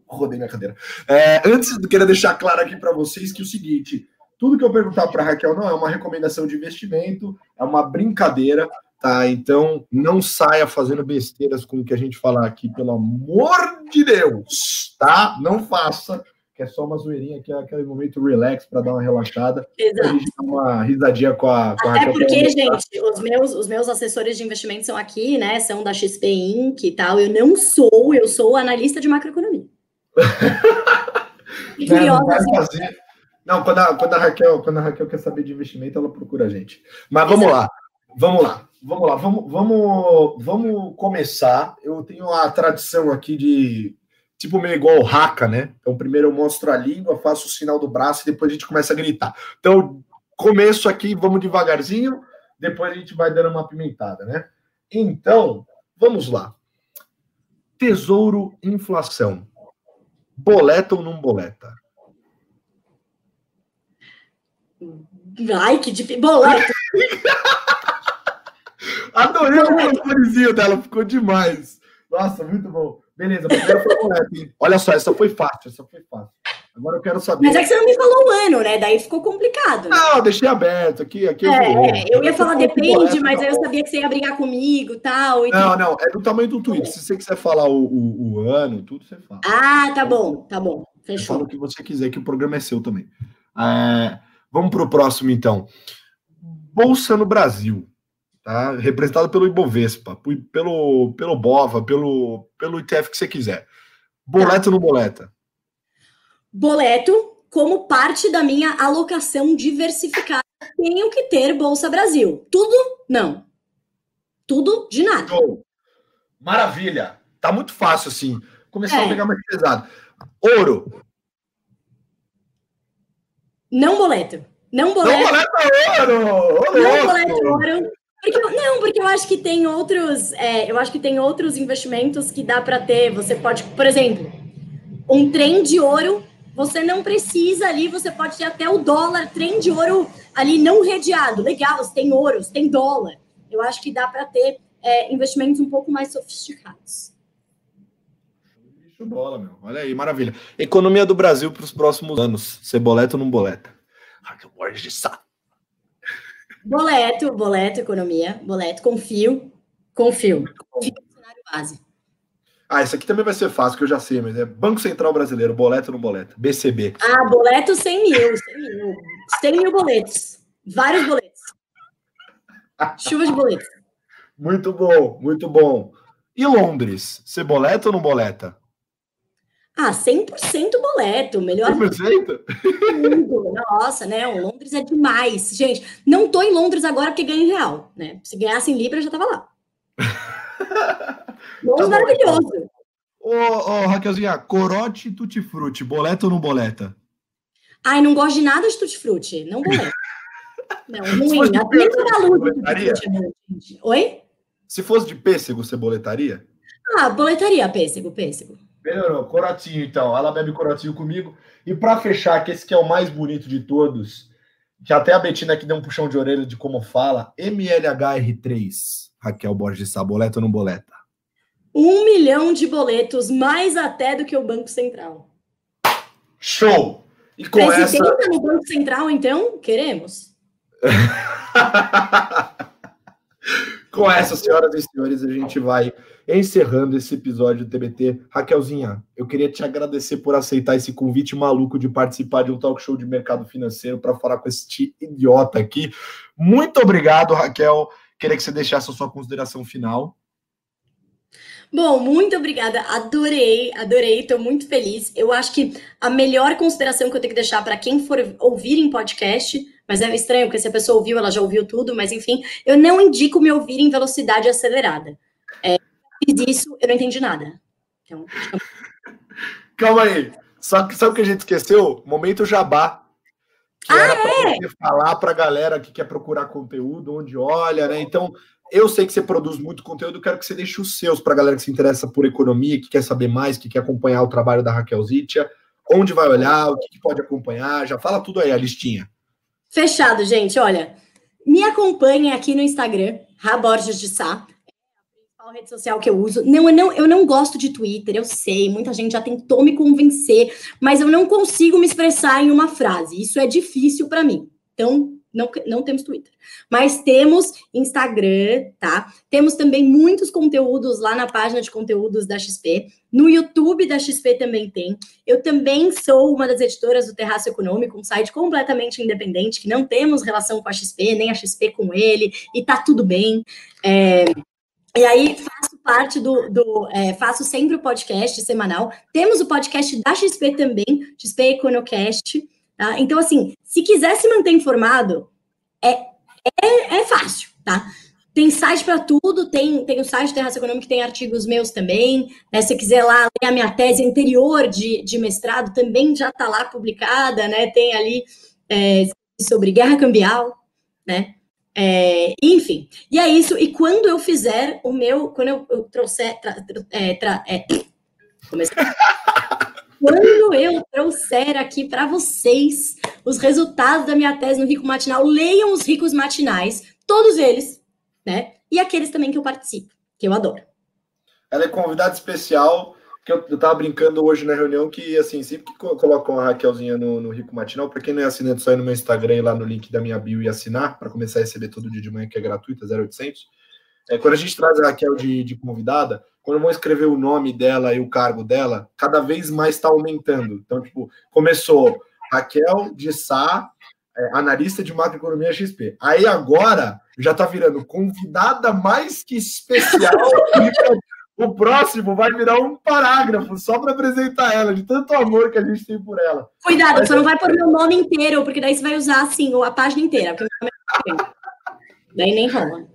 Rodei minha cadeira. É, antes, queria deixar claro aqui para vocês que é o seguinte: tudo que eu perguntar para Raquel não é uma recomendação de investimento, é uma brincadeira, tá? Então não saia fazendo besteiras com o que a gente falar aqui, pelo amor de Deus, tá? Não faça que é só uma zoeirinha, que é aquele momento relax para dar uma relaxada. Exato. A gente dá uma risadinha com a. Com Até a porque, gente, os meus, os meus assessores de investimento são aqui, né? São da XP Inc. e tal. Eu não sou, eu sou analista de macroeconomia. e curiosa. Não, assim. não, quando, a, quando, a Raquel, quando a Raquel quer saber de investimento, ela procura a gente. Mas vamos Exato. lá. Vamos lá, vamos lá, vamos, vamos, vamos começar. Eu tenho a tradição aqui de tipo meio igual o Haka, né? Então, primeiro eu mostro a língua, faço o sinal do braço e depois a gente começa a gritar. Então, começo aqui, vamos devagarzinho, depois a gente vai dando uma pimentada, né? Então, vamos lá. Tesouro, inflação. Boleta ou não boleta? Ai, que difícil. Boleta! Adorei o monopolizinho dela, ficou demais. Nossa, muito bom. Beleza, primeiro foi correto. Olha só, essa foi fácil, essa foi fácil. Agora eu quero saber. Mas é que você não me falou o ano, né? Daí ficou complicado. Né? Não, deixei aberto aqui. aqui é, eu, é, eu ia falar depende, mas aí eu sabia que você ia brigar comigo tal, e tal. Não, não, é do tamanho do tweet. Se você quiser falar o, o, o ano, tudo você fala. Ah, tá bom, tá bom. Fechou. Fala o que você quiser, que o programa é seu também. É, vamos para o próximo, então. Bolsa no Brasil tá? representado pelo Ibovespa, pelo, pelo Bova, pelo, pelo ITF que você quiser. Boleto no boleta? Boleto como parte da minha alocação diversificada tenho que ter Bolsa Brasil. Tudo, não. Tudo de nada. Show. Maravilha. Tá muito fácil, assim. Começar é. a pegar mais pesado. Ouro. Não boleto. Não boleto. Não boleto ouro! Não boleto ouro. Porque, não, porque eu acho que tem outros, é, eu acho que tem outros investimentos que dá para ter. Você pode, por exemplo, um trem de ouro. Você não precisa ali, você pode ter até o dólar, trem de ouro ali não redeado. Legal, você tem ouro, você tem dólar. Eu acho que dá para ter é, investimentos um pouco mais sofisticados. Bicho bola, meu. Olha aí, maravilha. Economia do Brasil para os próximos anos. Boleta ou não boleta? Raquel Borges de Sá. Boleto, boleto, economia, boleto, confio, confio. Confio no cenário base. Ah, isso aqui também vai ser fácil, que eu já sei, mas é Banco Central Brasileiro, boleto ou não boleto? BCB. Ah, boleto 100 mil, 100 mil. 100 mil boletos. Vários boletos. Chuva de boletos. Muito bom, muito bom. E Londres, você boleta ou não boleta? Ah, 100% boleto, melhor. 100%? Nossa, né? O Londres é demais. Gente, não tô em Londres agora porque ganho em real, né? Se ganhasse em Libra, eu já tava lá. Londres tá maravilhoso. Ô, ô, Raquelzinha, corote tutti-frutti, boleta ou não boleta? Ai, não gosto de nada de tutti-frutti, não boleta. não, ruim. A pêssego, luz tutti-frutti é Oi? Se fosse de pêssego, você boletaria? Ah, boletaria pêssego, pêssego. Melhorou. Corotinho, então. Ela bebe corotinho comigo. E para fechar, que esse que é o mais bonito de todos, que até a Betina aqui deu um puxão de orelha de como fala, MLHR3, Raquel Borges Saboleta ou não boleta? Um milhão de boletos, mais até do que o Banco Central. Show! E com Presidenta essa... no Banco Central, então, queremos. com essa, senhoras e senhores, a gente vai encerrando esse episódio do TBT. Raquelzinha, eu queria te agradecer por aceitar esse convite maluco de participar de um talk show de mercado financeiro para falar com esse idiota aqui. Muito obrigado, Raquel. Queria que você deixasse a sua consideração final. Bom, muito obrigada. Adorei, adorei, estou muito feliz. Eu acho que a melhor consideração que eu tenho que deixar para quem for ouvir em podcast, mas é estranho, porque se a pessoa ouviu, ela já ouviu tudo, mas enfim, eu não indico me ouvir em velocidade acelerada. É, fiz isso, eu não entendi nada. Então, Calma aí. Só que sabe o que a gente esqueceu? Momento jabá. Que ah, era para é? você falar para a galera que quer procurar conteúdo, onde olha, né? Então, eu sei que você produz muito conteúdo, quero que você deixe os seus para a galera que se interessa por economia, que quer saber mais, que quer acompanhar o trabalho da Raquel Zitia. Onde vai olhar, o que pode acompanhar, já fala tudo aí, a listinha. Fechado, gente. Olha, me acompanhem aqui no Instagram, Raborges de Sá principal rede social que eu uso. Não eu, não, eu não gosto de Twitter, eu sei, muita gente já tentou me convencer, mas eu não consigo me expressar em uma frase. Isso é difícil para mim. Então, não, não temos Twitter. Mas temos Instagram, tá? Temos também muitos conteúdos lá na página de conteúdos da XP. No YouTube da XP também tem. Eu também sou uma das editoras do Terraço Econômico, um site completamente independente, que não temos relação com a XP, nem a XP com ele, e tá tudo bem. É, e aí faço parte do, do é, faço sempre o podcast semanal. Temos o podcast da XP também, XP Econocast. Tá? Então, assim, se quiser se manter informado, é, é, é fácil, tá? Tem site para tudo, tem, tem o site do Econômica que tem artigos meus também. Né? Se quiser lá ler a minha tese anterior de, de mestrado, também já está lá publicada, né? Tem ali é, sobre guerra cambial, né? É, enfim, e é isso. E quando eu fizer o meu, quando eu, eu trouxer, tra, é, tra, é, quando eu trouxer aqui para vocês os resultados da minha tese no Rico Matinal, leiam os ricos matinais, todos eles, né? E aqueles também que eu participo, que eu adoro. Ela é convidada especial que eu, eu tava brincando hoje na reunião que, assim, sempre que colocam a Raquelzinha no, no Rico Matinal, para quem não é assinante, só ir no meu Instagram e lá no link da minha bio e assinar, para começar a receber todo dia de manhã, que é gratuita, 0800. É, quando a gente traz a Raquel de, de convidada, quando vão escrever o nome dela e o cargo dela, cada vez mais está aumentando. Então, tipo, começou Raquel de Sá, é, analista de macroeconomia XP. Aí agora já está virando convidada mais que especial O próximo vai virar um parágrafo só para apresentar ela, de tanto amor que a gente tem por ela. Cuidado, Mas, só não vai pôr meu nome inteiro, porque daí você vai usar assim a página inteira. É daí nem rola.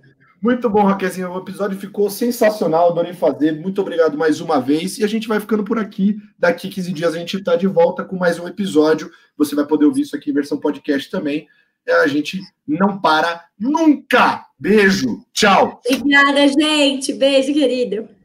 Muito bom, Raquelzinha. O episódio ficou sensacional, adorei fazer. Muito obrigado mais uma vez. E a gente vai ficando por aqui. Daqui 15 dias a gente está de volta com mais um episódio. Você vai poder ouvir isso aqui em versão podcast também. É, a gente não para nunca. Beijo. Tchau. Obrigada, gente. Beijo, querido.